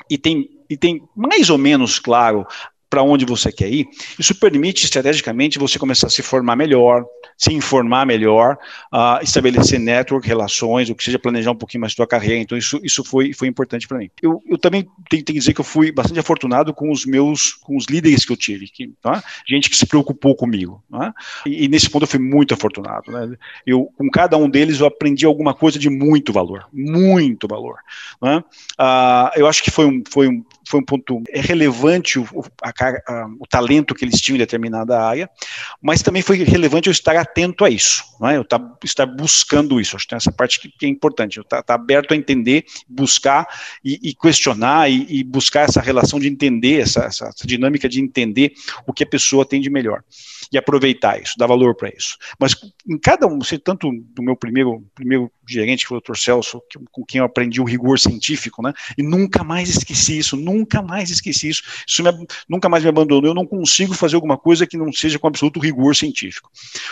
e tem e tem mais ou menos claro para onde você quer ir, isso permite estrategicamente você começar a se formar melhor, se informar melhor, uh, estabelecer network, relações, o que seja planejar um pouquinho mais a sua carreira. Então isso, isso foi, foi importante para mim. Eu, eu também tenho, tenho, que dizer que eu fui bastante afortunado com os meus, com os líderes que eu tive, que, tá? gente que se preocupou comigo. Tá? E, e, nesse ponto eu fui muito afortunado. Né? Eu, com cada um deles eu aprendi alguma coisa de muito valor, muito valor. Né? Uh, eu acho que foi um, foi um, foi um ponto relevante o, a, a, o talento que eles tinham em determinada área, mas também foi relevante eu estar atento a isso, é? eu estar, estar buscando isso. Acho que tem essa parte que, que é importante, eu estar, estar, aberto a entender, buscar e, e questionar e, e, buscar essa relação de entender, essa, essa, essa dinâmica de entender o que a pessoa tem de melhor e aproveitar isso, dar valor para isso. Mas em cada um, tanto do meu primeiro, primeiro gerente, que foi o Dr. Celso, que, com quem eu aprendi o rigor científico, né? E nunca mais esqueci isso, nunca mais esqueci isso. Isso me, nunca mais me abandonou. Eu não consigo fazer alguma coisa que não seja com absoluto rigor científico.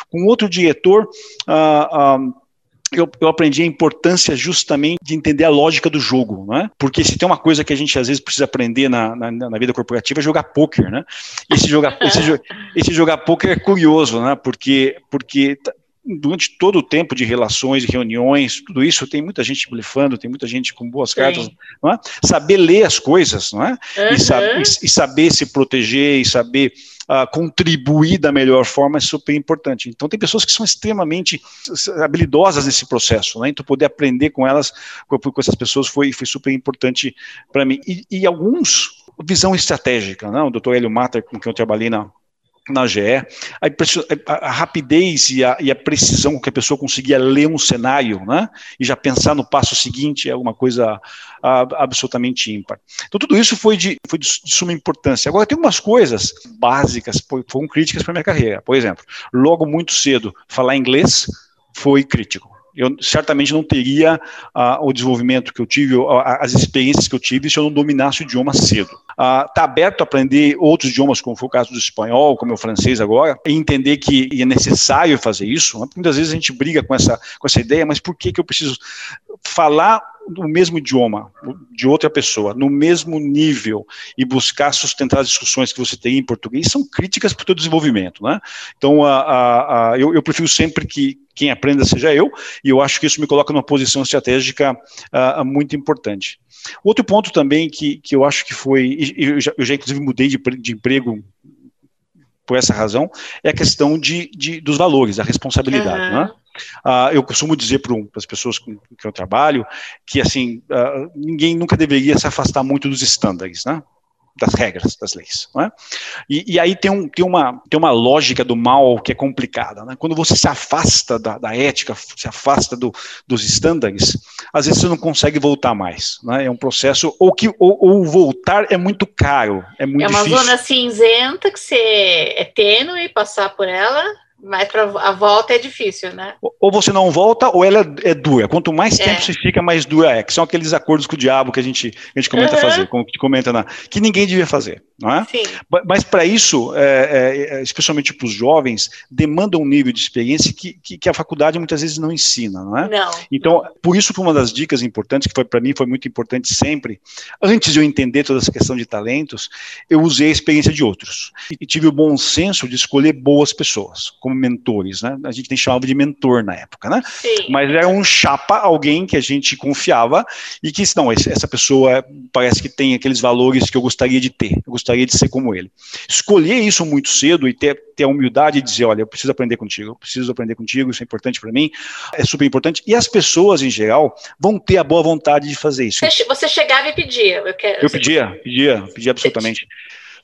Com outro diretor, ah, ah, eu, eu, aprendi a importância justamente de entender a lógica do jogo, né? Porque se tem uma coisa que a gente às vezes precisa aprender na, na, na vida corporativa é jogar poker, né? Esse jogar, esse, esse jogar poker é curioso, né? Porque, porque durante todo o tempo de relações, reuniões, tudo isso, tem muita gente blefando, tem muita gente com boas cartas, não é? Saber ler as coisas, não é? Uhum. E, saber, e, saber se proteger e saber uh, contribuir da melhor forma é super importante. Então, tem pessoas que são extremamente habilidosas nesse processo, né? Então, poder aprender com elas, com, com essas pessoas, foi, foi super importante para mim. E, e alguns, visão estratégica, né? O doutor Hélio Matter, com quem eu trabalhei na na GE, a, a, rapidez e a, e a, precisão com que a pessoa conseguia ler um cenário, né, e já pensar no passo seguinte é uma coisa absolutamente ímpar. Então tudo isso foi de, foi de suma importância. Agora tem algumas coisas básicas, foram críticas para minha carreira. Por exemplo, logo muito cedo, falar inglês foi crítico eu certamente não teria uh, o desenvolvimento que eu tive, uh, as experiências que eu tive, se eu não dominasse o idioma cedo. Está uh, aberto a aprender outros idiomas, como foi o caso do espanhol, como é o francês agora, e entender que é necessário fazer isso. Né? Muitas vezes a gente briga com essa, com essa ideia, mas por que, que eu preciso falar o mesmo idioma de outra pessoa, no mesmo nível, e buscar sustentar as discussões que você tem em português, são críticas para o teu desenvolvimento. Né? Então, a, a, a, eu, eu, prefiro sempre que quem aprenda seja eu, e eu acho que isso me coloca numa posição estratégica uh, muito importante. Outro ponto também que, que eu acho que foi, eu já, eu já inclusive mudei de, de emprego por essa razão, é a questão de, de dos valores, da responsabilidade. Uhum. Né? Uh, eu costumo dizer para as pessoas com que eu trabalho que assim uh, ninguém nunca deveria se afastar muito dos estándares, né? das regras, das leis. É? E, e, aí tem, um, tem, uma, tem uma lógica do mal que é complicada. Né? Quando você se afasta da, da ética, se afasta do, dos estándares, às vezes você não consegue voltar mais. Né? É um processo, ou que ou, ou, voltar é muito caro, é muito É uma difícil. zona cinzenta que você é tênue passar por ela mas para a volta é difícil, né? Ou você não volta, ou ela é dura. Quanto mais é. tempo você fica, mais dura é. Que são aqueles acordos com o diabo que a gente, a gente comenta uhum. fazer, como que comenta na, que ninguém devia fazer, não é? Sim. Mas para isso, é, é, é, especialmente para os jovens, demanda um nível de experiência que, que, que, a faculdade muitas vezes não ensina, não é? Não. Então, por isso que uma das dicas importantes que foi para mim foi muito importante sempre, antes de eu entender toda essa questão de talentos, eu usei a experiência de outros e tive o bom senso de escolher boas pessoas como mentores, né? A gente nem chamava de mentor na época, né? Sim. Mas era um chapa, alguém que a gente confiava e que, não, essa pessoa parece que tem aqueles valores que eu gostaria de ter, eu gostaria de ser como ele. Escolher isso muito cedo e ter, ter a humildade de dizer, olha, eu preciso aprender contigo, eu preciso aprender contigo, isso é importante para mim, é super importante. E as pessoas, em geral, vão ter a boa vontade de fazer isso. Você chegava e pedia. Eu, quero, eu pedia, pedia, pedia absolutamente.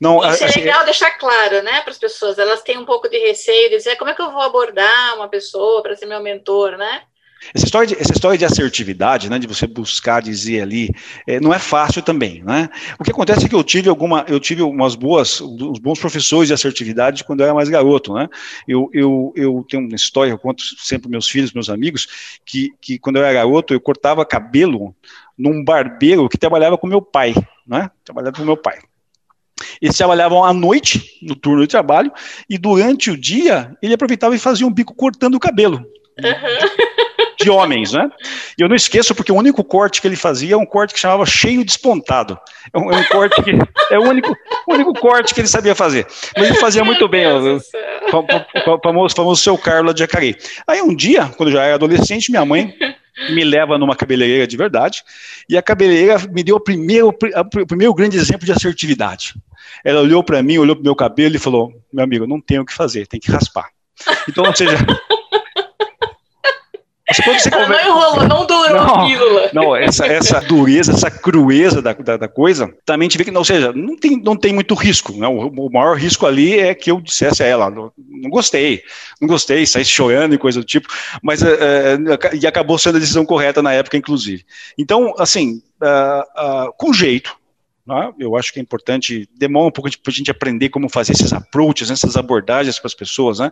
Não, Isso é assim, é legal deixar claro, né, para as pessoas. Elas têm um pouco de receio de dizer como é que eu vou abordar uma pessoa para ser meu mentor, né? Essa história, de, essa história de assertividade, né, de você buscar dizer ali, é, não é fácil também, né? O que acontece é que eu tive alguma, eu tive umas boas, uns bons professores de assertividade quando eu era mais garoto, né? Eu, eu, eu tenho uma história, eu conto sempre meus filhos, meus amigos, que, que quando eu era garoto eu cortava cabelo num barbeiro que trabalhava com meu pai, né? Trabalhava com meu pai. Eles trabalhavam à noite, no turno de trabalho, e durante o dia ele aproveitava e fazia um bico cortando o cabelo. Uhum. De homens, né? E eu não esqueço, porque o único corte que ele fazia é um corte que chamava cheio despontado. É um, é um corte que. É o único, o único corte que ele sabia fazer. Mas ele fazia muito bem, o famoso, famoso seu Carlos de Jacareí. Aí um dia, quando eu já era adolescente, minha mãe me leva numa cabeleireira de verdade, e a cabeleireira me deu o primeiro, o primeiro grande exemplo de assertividade. Ela olhou para mim, olhou para o meu cabelo e falou: Meu amigo, não tem o que fazer, tem que raspar. Então, ou seja. Você come... Não enrolou, não durou não, a pílula. Não, essa, essa dureza, essa crueza da, da, da, coisa, também te vê que, não, ou seja, não tem, não tem muito risco. Né? O, o maior risco ali é que eu dissesse a ela, não, não gostei, não gostei, saí chorando e coisa do tipo, mas é, e acabou sendo a decisão correta na época, inclusive. Então, assim, uh, uh, com jeito, né? Eu acho que é importante, demora um pouco para a gente aprender como fazer esses approaches, essas abordagens para as pessoas, né?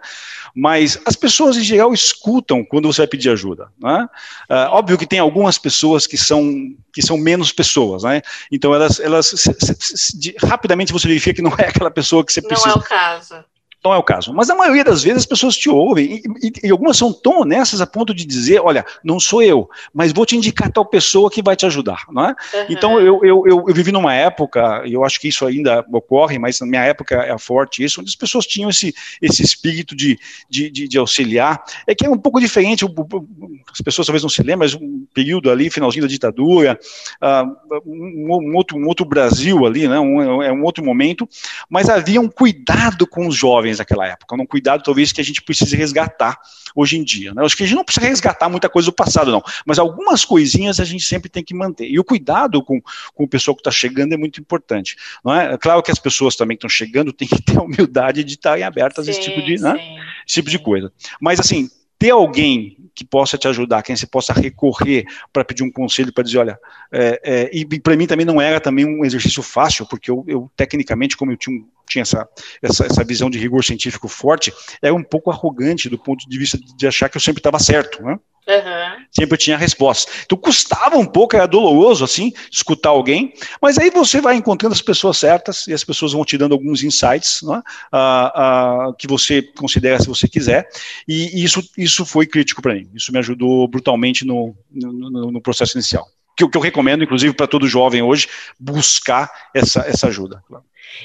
mas as pessoas em geral escutam quando você vai pedir ajuda. Né? Uh, óbvio que tem algumas pessoas que são, que são menos pessoas, né? então elas, elas se, se, se, rapidamente você verifica que não é aquela pessoa que você precisa. Não é o caso. Não é o caso. Mas a maioria das vezes as pessoas te ouvem e, e, e, algumas são tão honestas a ponto de dizer: olha, não sou eu, mas vou te indicar tal pessoa que vai te ajudar. Não é? Uhum. Então eu, eu, eu, eu, vivi numa época, e eu acho que isso ainda ocorre, mas na minha época é forte isso, onde as pessoas tinham esse, esse espírito de, de, de, de auxiliar. É que é um pouco diferente, as pessoas talvez não se lembrem, mas um período ali, finalzinho da ditadura, uh, um, um, outro, um outro Brasil ali, né? um, é um outro momento, mas havia um cuidado com os jovens jovens naquela época, um cuidado talvez que a gente precise resgatar hoje em dia. Né? Acho que a gente não precisa resgatar muita coisa do passado, não, mas algumas coisinhas a gente sempre tem que manter. E o cuidado com, com o pessoal que está chegando é muito importante. Não é? claro que as pessoas também que estão chegando têm que ter a humildade de estarem abertas sim, a esse tipo de, né? esse tipo de coisa. Mas assim, ter alguém que possa te ajudar, quem você possa recorrer para pedir um conselho, para dizer, olha, é, é, e, para mim também não era também um exercício fácil, porque eu, eu tecnicamente, como eu tinha, tinha essa, essa, essa, visão de rigor científico forte, era um pouco arrogante do ponto de vista de achar que eu sempre estava certo, né? Uhum. Sempre tinha resposta. Então custava um pouco, era doloroso assim, escutar alguém, mas aí você vai encontrando as pessoas certas e as pessoas vão te dando alguns insights né, uh, uh, que você considera se você quiser, e, isso, isso foi crítico para mim. Isso me ajudou brutalmente no, no, no processo inicial. Que, que eu recomendo, inclusive, para todo jovem hoje, buscar essa, essa ajuda.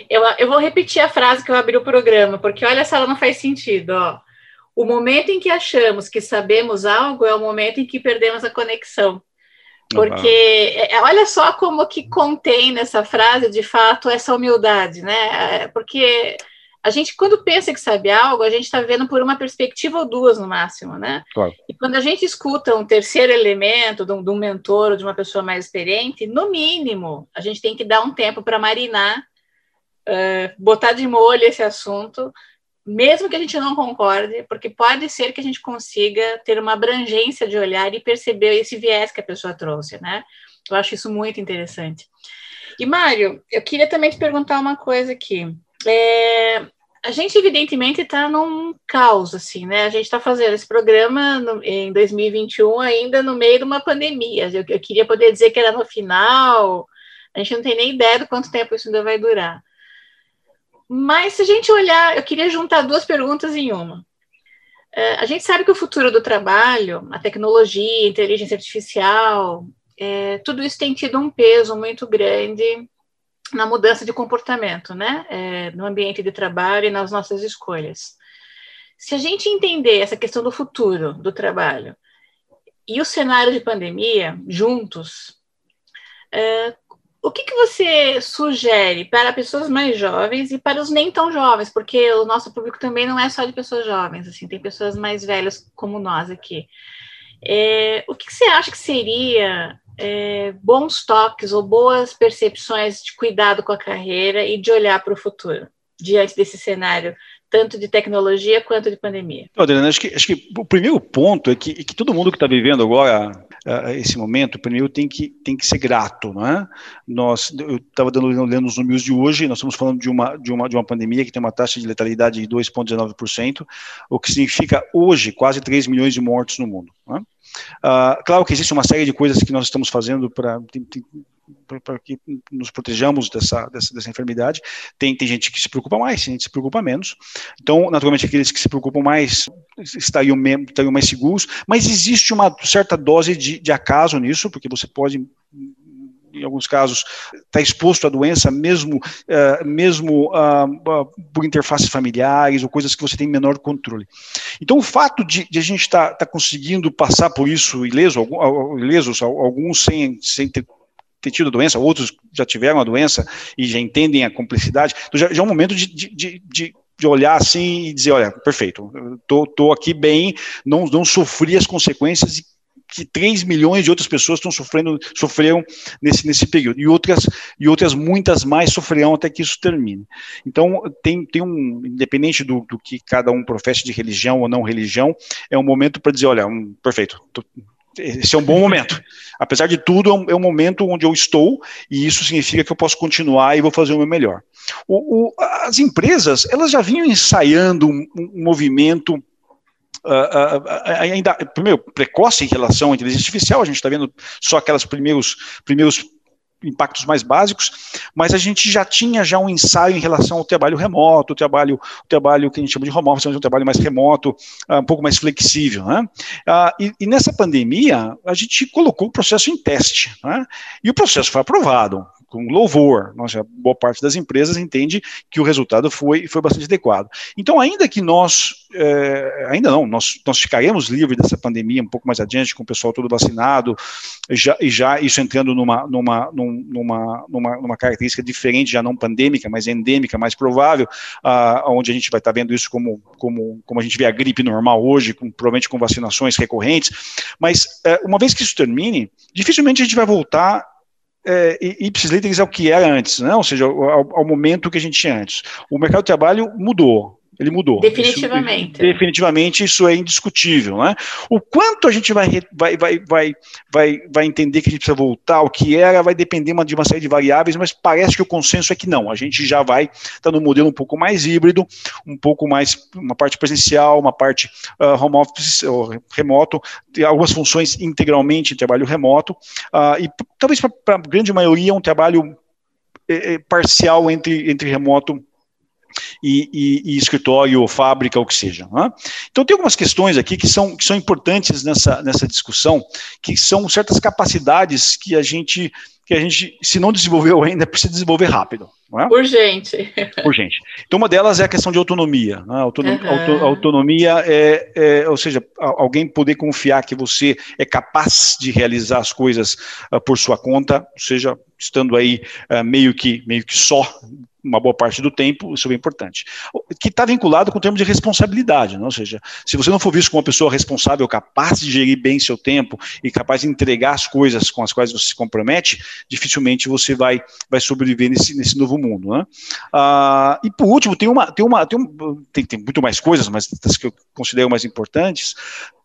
Eu, eu vou repetir a frase que eu abri o programa, porque olha se ela não faz sentido, ó. O momento em que achamos que sabemos algo é o momento em que perdemos a conexão. Porque uhum. olha só como que contém nessa frase, de fato, essa humildade, né? É, porque a gente, quando pensa que sabe algo, a gente está vendo por uma perspectiva ou duas no máximo, né? Claro. E quando a gente escuta um terceiro elemento de um, de um mentor ou de uma pessoa mais experiente, no mínimo, a gente tem que dar um tempo para marinar, uh, botar de molho esse assunto, mesmo que a gente não concorde, porque pode ser que a gente consiga ter uma abrangência de olhar e perceber esse viés que a pessoa trouxe, né? Eu acho isso muito interessante. E, Mário, eu queria também te perguntar uma coisa aqui. É, a gente, evidentemente, está num caos, assim, né? A gente está fazendo esse programa no, em 2021, ainda no meio de uma pandemia. Eu, eu queria poder dizer que era no final, a gente não tem nem ideia do quanto tempo isso ainda vai durar. Mas se a gente olhar, eu queria juntar duas perguntas em uma. É, a gente sabe que o futuro do trabalho, a tecnologia, a inteligência artificial, é, tudo isso tem tido um peso muito grande na mudança de comportamento, né? É, no ambiente de trabalho e nas nossas escolhas. Se a gente entender essa questão do futuro do trabalho e o cenário de pandemia juntos, é, o que, que você sugere para pessoas mais jovens e para os nem tão jovens? Porque o nosso público também não é só de pessoas jovens, assim, tem pessoas mais velhas como nós aqui. É, o que, que, você acha que seria é, bons toques ou boas percepções de cuidado com a carreira e de olhar para o futuro diante desse cenário tanto de tecnologia quanto de pandemia. Adriana, acho que, acho que o primeiro ponto é que, é que todo mundo que está vivendo agora uh, esse momento, primeiro tem que, tem que ser grato, não é? Nós, eu estava lendo os números de hoje, nós estamos falando de uma, de, uma, de uma pandemia que tem uma taxa de letalidade de 2,19%, o que significa hoje quase 3 milhões de mortos no mundo. É? Uh, claro que existe uma série de coisas que nós estamos fazendo para para que nos protejamos dessa, dessa, dessa enfermidade. Tem, tem gente que se preocupa mais, tem gente que se preocupa menos. Então, naturalmente, aqueles que se preocupam mais estariam, estariam mais seguros, mas existe uma certa dose de, de acaso nisso, porque você pode em alguns casos, está exposto à doença, mesmo, uh, mesmo uh, uh, por interfaces familiares ou coisas que você tem menor controle. Então, o fato de, de a gente estar tá, tá conseguindo passar por isso ileso, ilesos, alguns sem, sem ter ter tido a doença, outros já tiveram a doença e já entendem a complexidade. Então já, já é um momento de, de, de, de olhar assim e dizer, olha, perfeito, tô, tô aqui bem, não, não sofri as consequências que 3 milhões de outras pessoas estão sofrendo, sofreram nesse, nesse período, e outras, e outras muitas mais sofrerão até que isso termine. Então, tem, tem um, independente do, do que cada um professe de religião ou não religião, é um momento para dizer, olha, um, perfeito, tô, esse é um bom momento. Apesar de tudo, é um, é um, momento onde eu estou e isso significa que eu posso continuar e vou fazer o meu melhor. O, o, as empresas, elas já vinham ensaiando um, um movimento uh, uh, ainda, primeiro, precoce em relação à inteligência artificial, a gente está vendo só aquelas primeiros, primeiros impactos mais básicos, mas a gente já tinha já um ensaio em relação ao trabalho remoto, o trabalho, o trabalho que a gente chama de home office, um trabalho mais remoto, um pouco mais flexível, né? E, e, nessa pandemia, a gente colocou o processo em teste, né? E o processo foi aprovado com louvor. Nossa, boa parte das empresas entende que o resultado foi, foi bastante adequado. Então, ainda que nós, é, ainda não, nós, nós ficaremos livres dessa pandemia um pouco mais adiante, com o pessoal todo vacinado, já, e já isso entrando numa, numa, numa, numa, numa característica diferente, já não pandêmica, mas endêmica, mais provável, ah, onde a gente vai estar vendo isso como, como, como a gente vê a gripe normal hoje, com, provavelmente com vacinações recorrentes. Mas, é, uma vez que isso termine, dificilmente a gente vai voltar é, ipsis é o que era antes, né? ou seja, ao, ao, momento que a gente tinha antes. O mercado de trabalho mudou, ele mudou. Definitivamente. Isso, definitivamente, isso é indiscutível. Né? O quanto a gente vai, vai, vai, vai, vai, vai entender que a gente precisa voltar ao que era, vai depender de uma série de variáveis, mas parece que o consenso é que não. A gente já vai estar tá no modelo um pouco mais híbrido, um pouco mais, uma parte presencial, uma parte uh, home office, uh, remoto, algumas funções integralmente em trabalho remoto, uh, e talvez para a grande maioria um trabalho eh, eh, parcial entre, entre remoto e, e, e escritório, ou fábrica, ou que seja. Né? Então, tem algumas questões aqui que são, que são importantes nessa, nessa discussão, que são certas capacidades que a gente que a gente, se não desenvolveu ainda, precisa desenvolver rápido. É? Urgente. Urgente. Então, uma delas é a questão de autonomia. Né? Autonom uhum. auto autonomia é, é, ou seja, alguém poder confiar que você é capaz de realizar as coisas uh, por sua conta, seja estando aí uh, meio que meio que só uma boa parte do tempo, isso é bem importante. Que está vinculado com o termo de responsabilidade, não? ou seja, se você não for visto como uma pessoa responsável, capaz de gerir bem seu tempo e capaz de entregar as coisas com as quais você se compromete, dificilmente você vai, vai sobreviver nesse, nesse novo mundo. Né? Ah, e por último, tem uma, tem uma, tem, tem, tem muito mais coisas, mas das que eu considero mais importantes,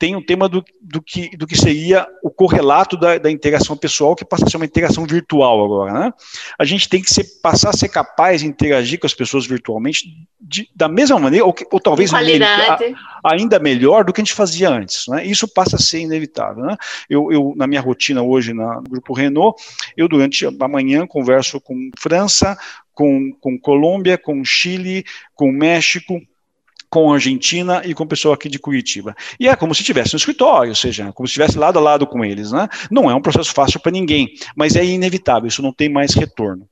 tem um tema do, do, que, do que seria o correlato da, da integração pessoal, que passa a ser uma integração virtual agora. Né? A gente tem que ser, passar a ser capaz de interagir com as pessoas virtualmente de, da mesma maneira, ou, ou talvez melhor, ainda melhor do que a gente fazia antes. Né? Isso passa a ser inevitável. Né? Eu, eu, na minha rotina hoje no Grupo Renault, eu durante a manhã converso com França, com, com Colômbia, com Chile, com México, com a Argentina e com o pessoal aqui de Curitiba. E é como se estivesse no escritório, ou seja, como se estivesse lado a lado com eles. Né? Não é um processo fácil para ninguém, mas é inevitável, isso não tem mais retorno.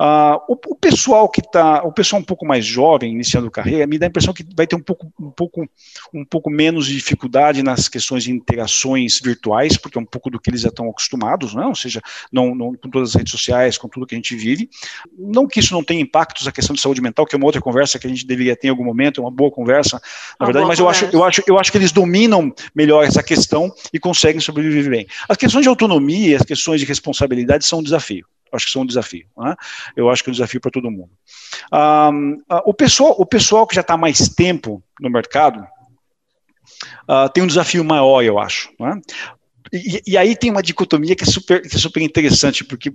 Uh, o, o, pessoal que está, o pessoal um pouco mais jovem, iniciando carreira, me dá a impressão que vai ter um pouco, um pouco, um pouco menos de dificuldade nas questões de interações virtuais, porque é um pouco do que eles já estão acostumados, não? ou seja, não, não, com todas as redes sociais, com tudo que a gente vive. Não que isso não tenha impactos na questão de saúde mental, que é uma outra conversa que a gente deveria ter em algum momento, é uma boa conversa, na uma verdade, mas eu acho, eu, acho, eu acho que eles dominam melhor essa questão e conseguem sobreviver bem. As questões de autonomia, as questões de responsabilidade são um desafio acho que são um desafio. Né? Eu acho que é um desafio para todo mundo. Um, o, pessoal, o pessoal que já está mais tempo no mercado uh, tem um desafio maior, eu acho. Né? E, e, aí tem uma dicotomia que é super, que é super interessante, porque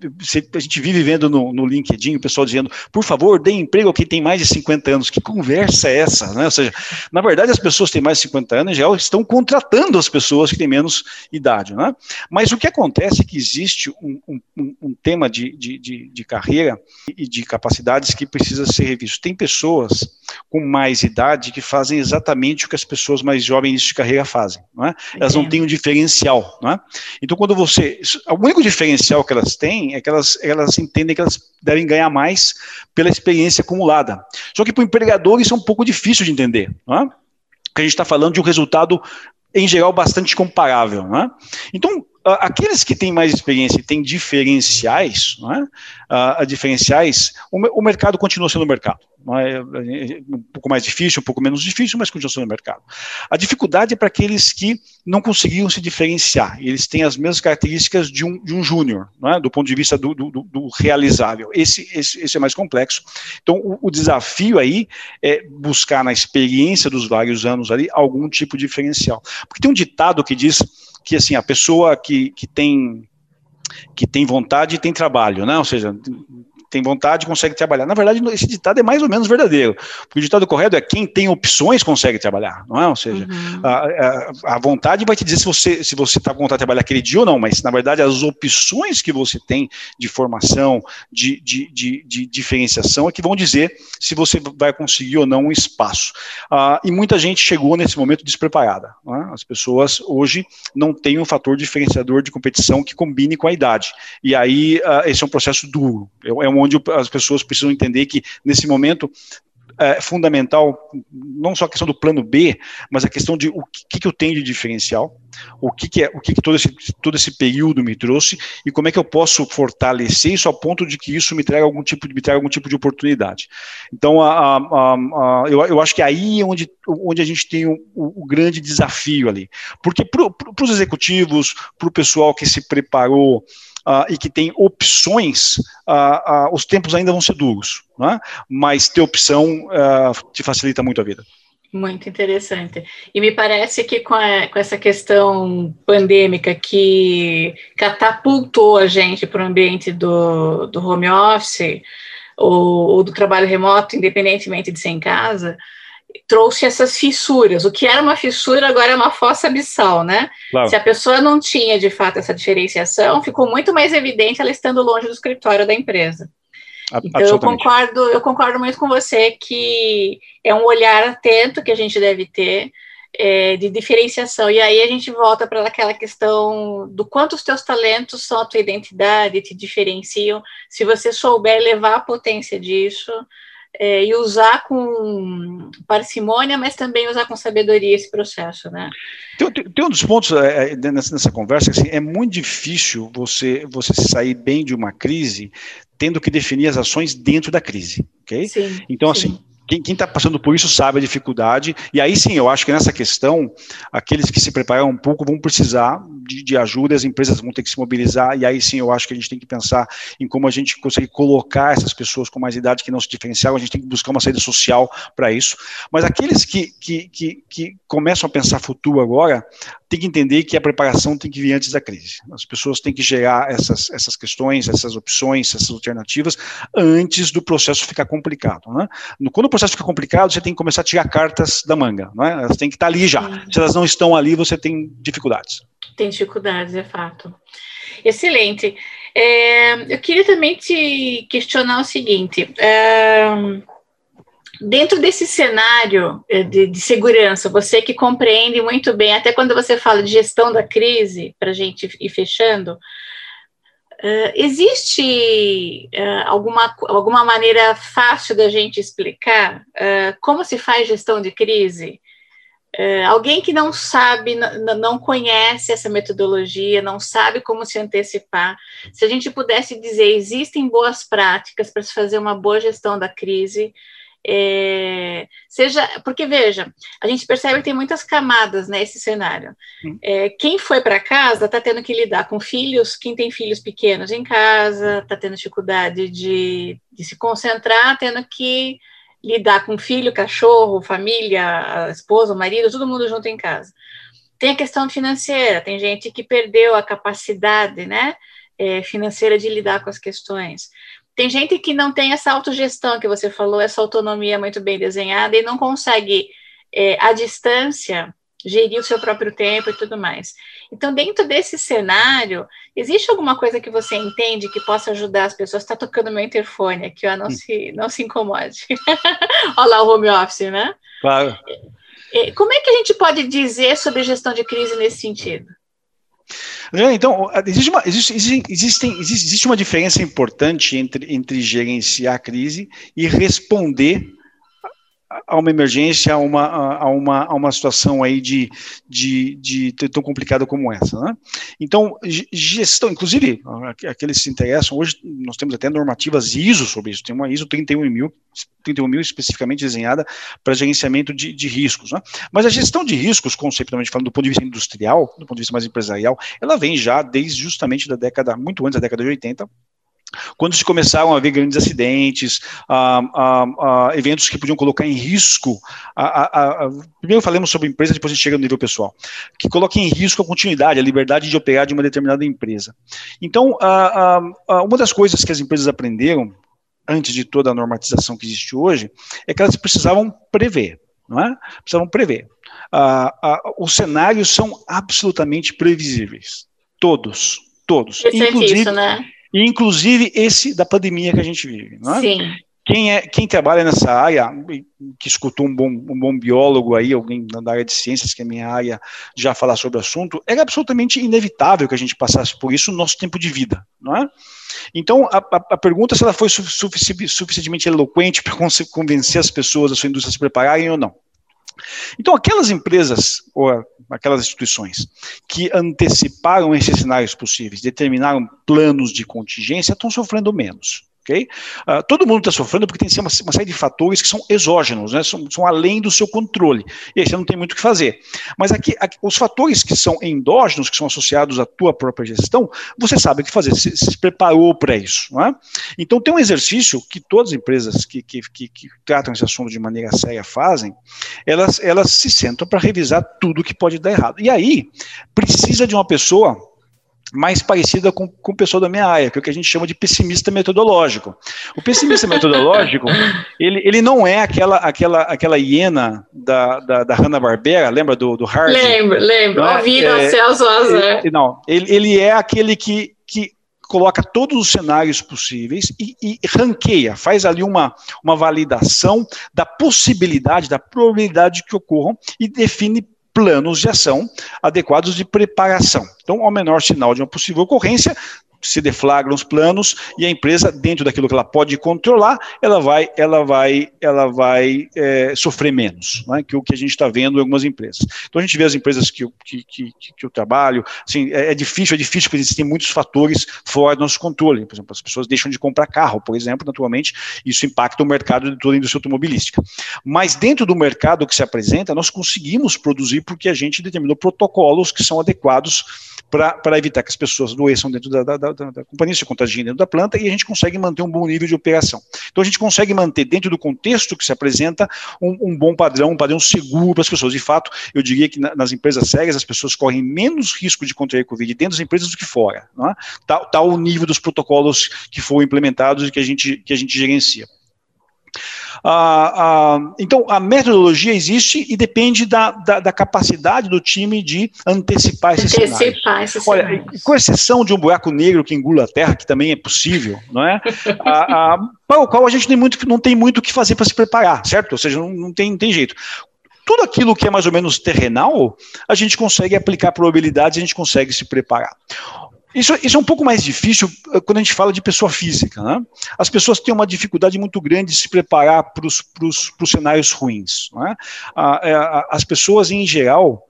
a gente vive vendo no, no, LinkedIn o pessoal dizendo, por favor, dê emprego a quem tem mais de 50 anos. Que conversa é essa? Né? Ou seja, na verdade, as pessoas que têm mais de 50 anos já estão contratando as pessoas que têm menos idade. Né? Mas o que acontece é que existe um, um, um tema de, de, de, de, carreira e de capacidades que precisa ser revisto. Tem pessoas com mais idade que fazem exatamente o que as pessoas mais jovens de carreira fazem. Não é? Elas não têm um diferencial. Não é? Então, quando você. O único diferencial que elas têm é que elas, elas entendem que elas devem ganhar mais pela experiência acumulada. Só que para o empregador isso é um pouco difícil de entender. Não é? Porque a gente está falando de um resultado, em geral, bastante comparável. É? Então, aqueles que têm mais experiência e têm diferenciais, não é? uh, diferenciais, o, o mercado continua sendo mercado. É? um pouco mais difícil, um pouco menos difícil, mas continua sendo no mercado. A dificuldade é para aqueles que não conseguiram se diferenciar, eles têm as mesmas características de um, de um júnior, é? do ponto de vista do, do, do realizável. Esse, esse, esse, é mais complexo. Então, o, o, desafio aí é buscar na experiência dos vários anos ali algum tipo de diferencial. Porque tem um ditado que diz que assim, a pessoa que, que tem que tem vontade e tem trabalho, né? Ou seja, tem vontade consegue trabalhar. Na verdade, esse ditado é mais ou menos verdadeiro, porque o ditado correto é quem tem opções consegue trabalhar, não é? Ou seja, uhum. a, a, a, vontade vai te dizer se você se você está com vontade de trabalhar aquele dia ou não, mas na verdade as opções que você tem de formação, de, de, de, de diferenciação é que vão dizer se você vai conseguir ou não um espaço. Uh, e muita gente chegou nesse momento despreparada. É? As pessoas hoje não têm um fator diferenciador de competição que combine com a idade. E aí uh, esse é um processo duro. É, é onde as pessoas precisam entender que nesse momento é fundamental, não só a questão do plano B, mas a questão de o que, que eu tenho de diferencial, o que, que é, o que, que todo, esse, todo esse período me trouxe e como é que eu posso fortalecer isso a ponto de que isso me traga algum tipo de, me traga algum tipo de oportunidade. Então, a, a, a, eu, eu acho que aí é onde, onde a gente tem o, o, grande desafio ali. Porque para pro, os executivos, para o pessoal que se preparou, uh, e que tem opções, uh, uh, os tempos ainda vão ser duros, né? mas ter opção te facilita muito a vida. Muito interessante. E me parece que com, a, com essa questão pandêmica que catapultou a gente para o ambiente do, do home office ou, ou do trabalho remoto, independentemente de ser em casa, trouxe essas fissuras. O que era uma fissura agora é uma fossa abissal, né? Claro. Se a pessoa não tinha de fato essa diferenciação, ficou muito mais evidente ela estando longe do escritório da empresa. Então eu concordo, eu concordo muito com você que é um olhar atento que a gente deve ter é, de diferenciação. E aí a gente volta para aquela questão do quanto os teus talentos são a tua identidade, te diferenciam. Se você souber levar a potência disso, é, e usar com parcimônia, mas também usar com sabedoria esse processo, né? Tem, tem, tem um dos pontos é, é nessa, nessa, conversa, assim, é muito difícil você, você sair bem de uma crise tendo que definir as ações dentro da crise, ok? Sim, então, sim. assim, quem está passando por isso sabe a dificuldade, e aí sim, eu acho que nessa questão, aqueles que se preparam um pouco vão precisar de, de, ajuda, as empresas vão ter que se mobilizar, e aí sim eu acho que a gente tem que pensar em como a gente consegue colocar essas pessoas com mais idade que não se diferenciaram, a gente tem que buscar uma saída social para isso. Mas aqueles que, que, que, que começam a pensar futuro agora, tem que entender que a preparação tem que vir antes da crise. As pessoas têm que gerar essas, essas questões, essas opções, essas alternativas antes do processo ficar complicado. Né? Quando o processo fica complicado, você tem que começar a tirar cartas da manga. Né? Elas têm que estar ali já. Se elas não estão ali, você tem dificuldades. Tem dificuldades, é fato. Excelente. É, eu queria também te questionar o seguinte. É, dentro desse cenário eh, de, de, segurança, você que compreende muito bem, até quando você fala de gestão da crise, para a gente ir fechando, uh, existe uh, alguma, alguma maneira fácil da gente explicar uh, como se faz gestão de crise? Alguém que não sabe, não conhece essa metodologia, não sabe como se antecipar, se a gente pudesse dizer, existem boas práticas para se fazer uma boa gestão da crise, é, seja porque veja, a gente percebe que tem muitas camadas nesse cenário. É, quem foi para casa está tendo que lidar com filhos, quem tem filhos pequenos em casa, está tendo dificuldade de, de se concentrar, tendo que lidar com filho, cachorro, família, esposa, marido, todo mundo junto em casa. Tem a questão financeira, tem gente que perdeu a capacidade, né, é, financeira de lidar com as questões. Tem gente que não tem essa autogestão que você falou, essa autonomia muito bem desenhada e não consegue, é, à distância, gerir o seu próprio tempo e tudo mais. Então, dentro desse cenário, existe alguma coisa que você entende que possa ajudar as pessoas? Está tocando meu interfone aqui, ó, não, hum. se, não se incomode. Olha lá o home office, né? Claro. É, como é que a gente pode dizer sobre gestão de crise nesse sentido? Então, existe uma, existe, existe, existe uma diferença importante entre, entre gerenciar a crise e responder a uma emergência, a uma, a uma, a uma situação aí de, de, de tão complicada como essa. Né? Então, gestão, inclusive, aqueles que se interessam, hoje nós temos até normativas ISO sobre isso, tem uma ISO 31 mil, 31 mil especificamente desenhada para gerenciamento de, de riscos. Né? Mas a gestão de riscos, conceitualmente falando, do ponto de vista industrial, do ponto de vista mais empresarial, ela vem já desde justamente da década, muito antes da década de 80, quando se começaram a haver grandes acidentes, ah, ah, ah, eventos que podiam colocar em risco, primeiro falamos sobre empresa, depois a gente chega no nível pessoal, que coloquem em risco a continuidade, a liberdade de operar de uma determinada empresa. Então, uma das coisas que as empresas aprenderam antes de toda a normatização que existe hoje, é que elas precisavam prever, não é? Precisavam prever. Os cenários são absolutamente previsíveis, todos, todos. Inclusive, isso, né? Inclusive esse da pandemia que a gente vive, não é? Sim. Quem, é, quem trabalha nessa área, que escutou um bom, um bom biólogo aí, alguém da área de ciências, que é minha área, já falar sobre o assunto, era absolutamente inevitável que a gente passasse por isso no nosso tempo de vida, não é? Então, a, a, a pergunta é se ela foi sufici suficientemente eloquente para convencer as pessoas da sua indústria a se prepararem ou não. Então, aquelas empresas ou aquelas instituições que anteciparam esses cenários possíveis, determinaram planos de contingência, estão sofrendo menos. Uh, todo mundo está sofrendo porque tem uma, uma, série de fatores que são exógenos, né? são, são, além do seu controle. E aí você não tem muito o que fazer. Mas aqui, aqui, os fatores que são endógenos, que são associados à tua própria gestão, você sabe o que fazer, você se preparou para isso. É? Então tem um exercício que todas as empresas que, que, que, que, tratam esse assunto de maneira séria fazem, elas, elas se sentam para revisar tudo que pode dar errado. E aí precisa de uma pessoa mais parecida com, com o pessoal da minha área, que é o que a gente chama de pessimista metodológico. O pessimista metodológico, ele, ele não é aquela aquela aquela hiena da, da, da Hanna-Barbera, lembra do, do Hard? Lembro, lembro. Não, Ouvi é, Celso ele, Não, ele, ele é aquele que, que coloca todos os cenários possíveis e, e ranqueia, faz ali uma, uma validação da possibilidade, da probabilidade que ocorram e define planos de ação adequados de preparação. Então, ao menor sinal de uma possível ocorrência, se deflagram os planos e a empresa, dentro daquilo que ela pode controlar, ela vai, ela vai, ela vai é, sofrer menos, é? que o que a gente está vendo em algumas empresas. Então a gente vê as empresas que, que, que, que eu trabalho, assim, é, é, difícil, é difícil porque existem muitos fatores fora do nosso controle. Por exemplo, as pessoas deixam de comprar carro, por exemplo, naturalmente, isso impacta o mercado de toda a indústria automobilística. Mas dentro do mercado que se apresenta, nós conseguimos produzir porque a gente determinou protocolos que são adequados para evitar que as pessoas doeçam dentro da, da, da, da, companhia, se contagiem dentro da planta, e a gente consegue manter um bom nível de operação. Então a gente consegue manter, dentro do contexto que se apresenta, um, um bom padrão, um padrão seguro para as pessoas. De fato, eu diria que na, nas empresas sérias as pessoas correm menos risco de contrair Covid dentro das empresas do que fora. Não é? Tal, tá o nível dos protocolos que foram implementados e que a gente, que a gente gerencia. Ah, ah, então, a metodologia existe e depende da, da, da, capacidade do time de antecipar esses antecipar Esses Olha, com exceção de um buraco negro que engula a Terra, que também é possível, não é? ah, para o qual a gente muito, não tem muito o que fazer para se preparar, certo? Ou seja, não, não, tem, não tem jeito tudo aquilo que é mais ou menos terrenal, a gente consegue aplicar probabilidades, a gente consegue se preparar. Isso, isso é um pouco mais difícil eh, quando a gente fala de pessoa física. Né? As pessoas têm uma dificuldade muito grande de se preparar para os cenários ruins. Né? as pessoas, em geral,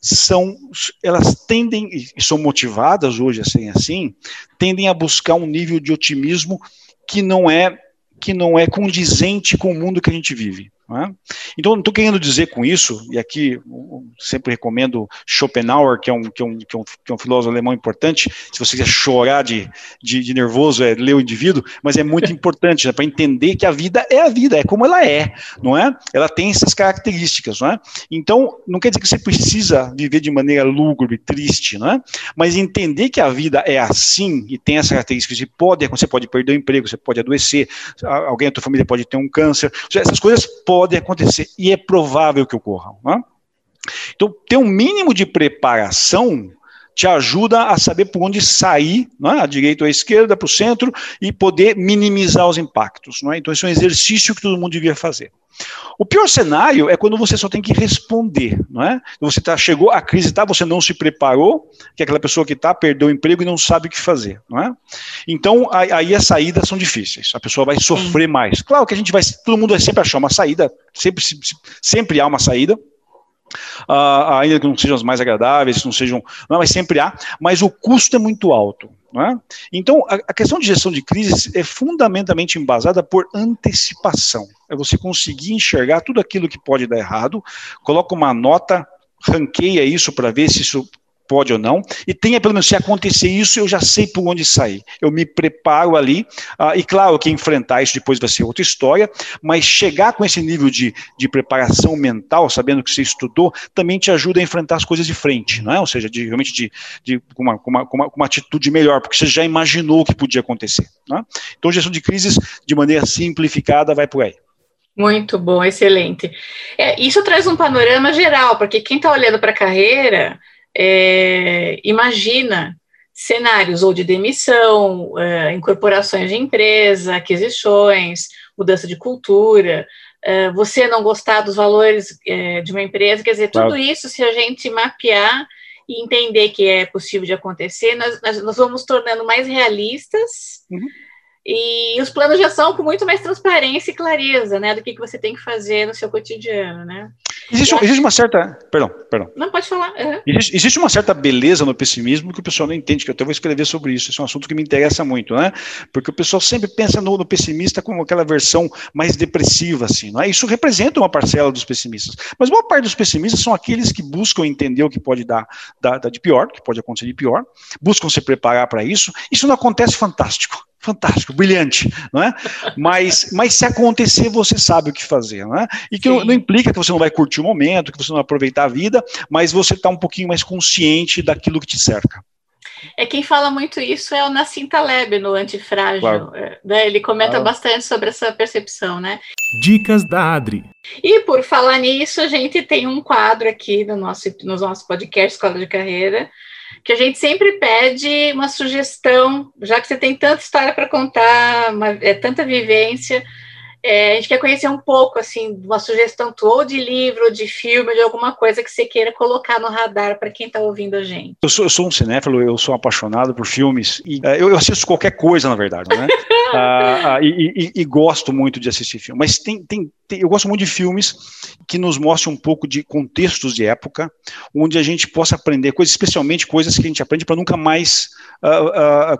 são, elas tendem, e são motivadas hoje a serem assim, tendem a buscar um nível de otimismo que não é que não é condizente com o mundo que a gente vive. É? Então, não estou querendo dizer com isso, e aqui sempre recomendo Schopenhauer, que é um, que é um, que é um, que é um filósofo alemão importante, se você quiser chorar de, de, de nervoso, é ler o indivíduo, mas é muito importante né, para entender que a vida é a vida, é como ela é, não é? Ela tem essas características, não é? Então, não quer dizer que você precisa viver de maneira lúgubre, triste, não é? Mas entender que a vida é assim e tem essas características, e pode, você pode perder o emprego, você pode adoecer, alguém da tua família pode ter um câncer, essas coisas podem podem acontecer e é provável que ocorram. Né? Então, ter um mínimo de preparação te ajuda a saber por onde sair, não é? à direita ou à esquerda, para o centro, e poder minimizar os impactos. Não é? Então, esse é um exercício que todo mundo devia fazer. O pior cenário é quando você só tem que responder, não é? Você tá, chegou, a crise está, você não se preparou, que é aquela pessoa que está, perdeu o emprego e não sabe o que fazer, não é? Então, aí as saídas são difíceis, a pessoa vai sofrer mais. Claro que a gente vai, todo mundo vai sempre achar uma saída, sempre, sempre há uma saída, Uh, ainda que não sejam as mais agradáveis, não sejam, não, mas sempre há, mas o custo é muito alto. É? Então, a, a, questão de gestão de crises é fundamentalmente embasada por antecipação. É você conseguir enxergar tudo aquilo que pode dar errado, coloca uma nota, ranqueia isso para ver se isso pode ou não, e tenha pelo menos, se acontecer isso, eu já sei por onde sair. Eu me preparo ali, uh, e claro que enfrentar isso depois vai ser outra história, mas chegar com esse nível de, de preparação mental, sabendo que você estudou, também te ajuda a enfrentar as coisas de frente, não é? Ou seja, de, realmente de, de, com, uma, com, uma, com, uma, com uma atitude melhor, porque você já imaginou o que podia acontecer. É? Então, gestão de crises, de maneira simplificada, vai por aí. Muito bom, excelente. É, isso traz um panorama geral, porque quem está olhando para a carreira é, imagina cenários ou de demissão, é, incorporações de empresa, aquisições, mudança de cultura, é, você não gostar dos valores é, de uma empresa, quer dizer, tudo isso, se a gente mapear e entender que é possível de acontecer, nós, nós, nós vamos tornando mais realistas. Uhum e os planos já são com muito mais transparência e clareza, né, do que, que você tem que fazer no seu cotidiano, né? Existe, existe uma certa, perdão, perdão. Não pode falar. Uhum. Existe, existe, uma certa beleza no pessimismo que o pessoal não entende, que eu até vou escrever sobre isso. Esse é um assunto que me interessa muito, né? Porque o pessoal sempre pensa no, no pessimista como aquela versão mais depressiva, assim, não é? Isso representa uma parcela dos pessimistas, mas boa parte dos pessimistas são aqueles que buscam entender o que pode dar, dar, dar de pior, que pode acontecer de pior, buscam se preparar para isso. Isso não acontece fantástico fantástico, brilhante, não é? Mas, mas se acontecer, você sabe o que fazer, não é? E que não, não, implica que você não vai curtir o momento, que você não vai aproveitar a vida, mas você está um pouquinho mais consciente daquilo que te cerca. É quem fala muito isso é o Nassim Taleb no Antifrágil. Claro. É, né? Ele comenta claro. bastante sobre essa percepção, né? Dicas da Adri. E por falar nisso, a gente tem um quadro aqui no nosso, no nosso podcast Escola de Carreira, que a gente sempre pede uma sugestão, já que você tem tanta história para contar, uma, é, tanta vivência, é, a gente quer conhecer um pouco, assim, uma sugestão ou de livro, ou de filme, de alguma coisa que você queira colocar no radar para quem está ouvindo a gente. Eu sou, eu sou um cinéfilo, eu sou apaixonado por filmes, e uh, eu, eu, assisto qualquer coisa, na verdade, né? uh, uh, e, e, e, gosto muito de assistir filme. Mas tem, tem, eu gosto muito de filmes que nos mostram um pouco de contextos de época, onde a gente possa aprender coisas, especialmente coisas que a gente aprende para nunca mais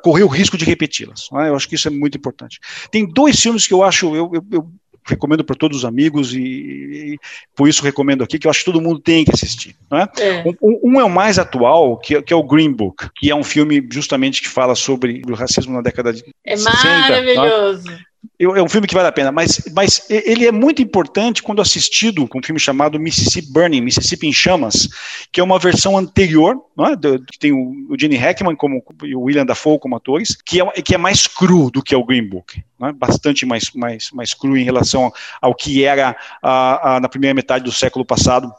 correr o risco de repeti-las. Né? Eu acho que isso é muito importante. Tem dois filmes que eu acho, eu, eu eu recomendo para todos os amigos e, e, por isso recomendo aqui, que eu acho que todo mundo tem que assistir. Né? É. Um, um, é o mais atual, que, que, é o Green Book, que é um filme justamente que fala sobre o racismo na década de é 60. É maravilhoso. Né? É um filme que vale a pena, mas, mas ele é muito importante quando assistido com um filme chamado Mississippi Burning, Mississippi em Chamas, que é uma versão anterior, é? que tem o, o Gene Hackman como, e o William Dafoe como atores, que é, que é mais cru do que é o Green Book, é? bastante mais, mais, mais cru em relação ao que era a, a, na primeira metade do século passado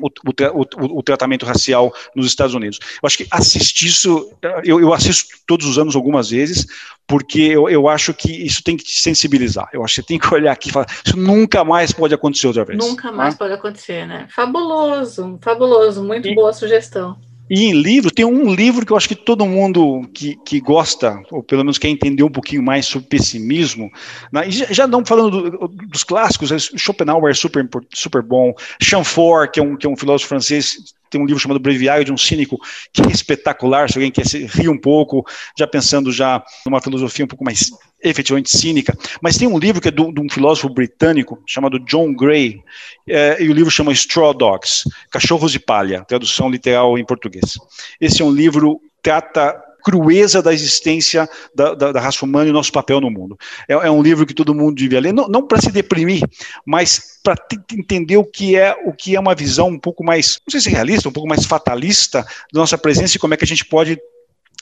o, o, o, tratamento racial nos Estados Unidos. Eu acho que assistir isso, eu, eu assisto todos os anos algumas vezes, porque eu, eu, acho que isso tem que te sensibilizar. Eu acho que você tem que olhar aqui e falar, isso nunca mais pode acontecer outra vez. Nunca mais pode acontecer, né? Fabuloso, fabuloso, muito e, boa sugestão. E em livro, tem um livro que eu acho que todo mundo que, que gosta, ou pelo menos quer entender um pouquinho mais sobre pessimismo, né, já, já não falando do, dos clássicos, Schopenhauer é super, super bom, Chamfort, que é um, que é um filósofo francês, tem um livro chamado Breviário de um Cínico, que é espetacular, se alguém quer rir um pouco, já pensando já numa filosofia um pouco mais efetivamente cínica, mas tem um livro que é de um filósofo britânico chamado John Gray, é, e o livro chama Straw Dogs, Cachorros de Palha, tradução literal em português. Esse é um livro trata crueza da existência da, da, da, raça humana e nosso papel no mundo. É, é um livro que todo mundo devia ler, não, não para se deprimir, mas para entender o que é o que é uma visão um pouco mais, não sei se realista, um pouco mais fatalista da nossa presença e como é que a gente pode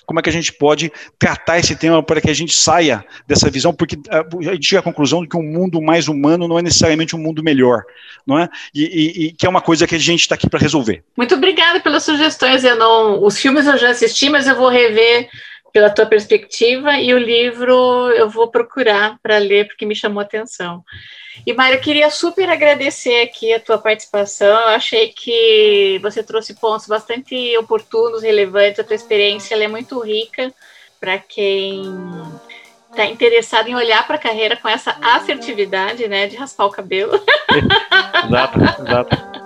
como é que a gente pode tratar esse tema para que a gente saia dessa visão, porque ah, a gente chega à conclusão de que um mundo mais humano não é necessariamente um mundo melhor, não é? E, e, e que é uma coisa que a gente está aqui para resolver. Muito obrigada pelas sugestões, não, os filmes eu já assisti, mas eu vou rever pela tua perspectiva e o livro eu vou procurar para ler porque me chamou a atenção. E eu queria super agradecer aqui a tua participação. Eu achei que você trouxe pontos bastante oportunos, relevantes. A tua experiência é muito rica para quem está interessado em olhar para a carreira com essa assertividade, né, de raspar o cabelo. exato, exato.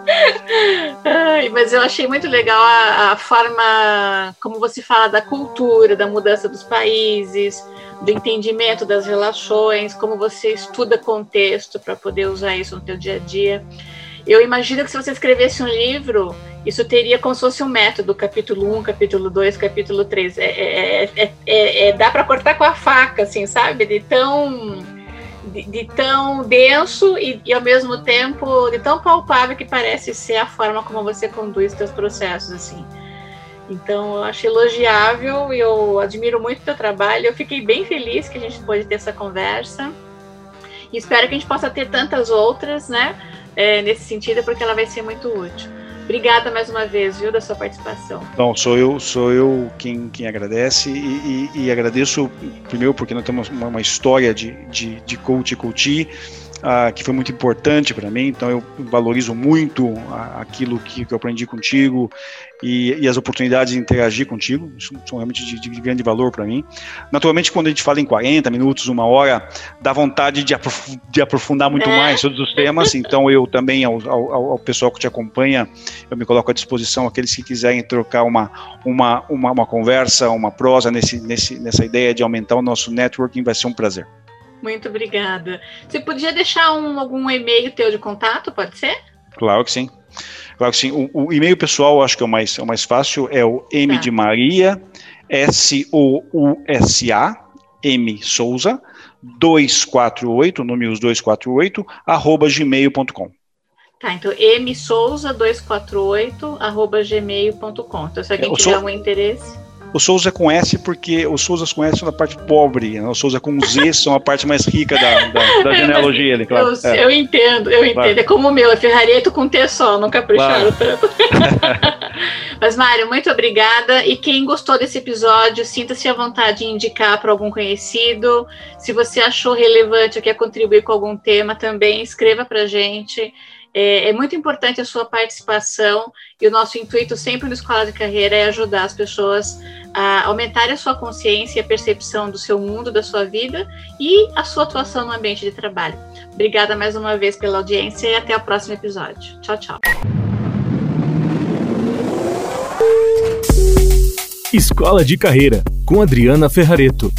Ai, mas eu achei muito legal a, a, forma como você fala da cultura, da mudança dos países, do entendimento das relações, como você estuda contexto para poder usar isso no teu dia a dia. Eu imagino que se você escrevesse um livro, isso teria como se fosse um método, capítulo 1, capítulo 2, capítulo 3. É, é, é, é, é dá para cortar com a faca, assim, sabe? De tão, de, de tão denso e, e, ao mesmo tempo, de tão palpável que parece ser a forma como você conduz seus processos, assim. Então, eu acho elogiável e eu admiro muito o teu trabalho. Eu fiquei bem feliz que a gente pôde ter essa conversa. E espero que a gente possa ter tantas outras, né? É, nesse sentido, porque ela vai ser muito útil. Obrigada mais uma vez, viu, da sua participação. Bom, sou eu, sou eu quem, quem agradece e, e, e agradeço primeiro porque nós temos uma, uma história de, de, de coach e coachee uh, que foi muito importante para mim, então eu valorizo muito aquilo que, que, eu aprendi contigo e, e, as oportunidades de interagir contigo, isso são realmente de, de grande valor para mim. Naturalmente, quando a gente fala em 40 minutos, uma hora, dá vontade de, aprof de aprofundar muito é. mais todos os temas, então eu também, ao, ao, ao, pessoal que te acompanha, eu me coloco à disposição, aqueles que quiserem trocar uma, uma, uma, uma conversa, uma prosa nesse, nesse, nessa ideia de aumentar o nosso networking, vai ser um prazer. Muito obrigada. Você podia deixar um, algum e-mail teu de contato, pode ser? Claro que sim. Claro que sim. O, o e-mail pessoal, acho que é o mais, é o mais fácil, é o M tá. de Maria, S-O-U-S-A, M Souza, 248, números 248, arroba gmail.com. Tá, então msouza248, arroba gmail.com. Então, se alguém é, tiver algum interesse... O Souza é com S porque os Souzas com S são a parte pobre, né? os Souza com Z são a parte mais rica da, da, da genealogia. Ali, claro. eu, é. eu, entendo, eu entendo. Claro. É como o meu, é Ferrareto com T só, não capricharam claro. tanto. Mas, Mário, muito obrigada. E quem gostou desse episódio, sinta-se à vontade de indicar para algum conhecido. Se você achou relevante ou quer contribuir com algum tema, também escreva para a gente. É, é, muito importante a sua participação e o nosso intuito sempre no Escola de Carreira é ajudar as pessoas a aumentarem a sua consciência e a percepção do seu mundo, da sua vida e a sua atuação no ambiente de trabalho. Obrigada mais uma vez pela audiência e até o próximo episódio. Tchau, tchau. Escola de Carreira, com Adriana Ferrareto.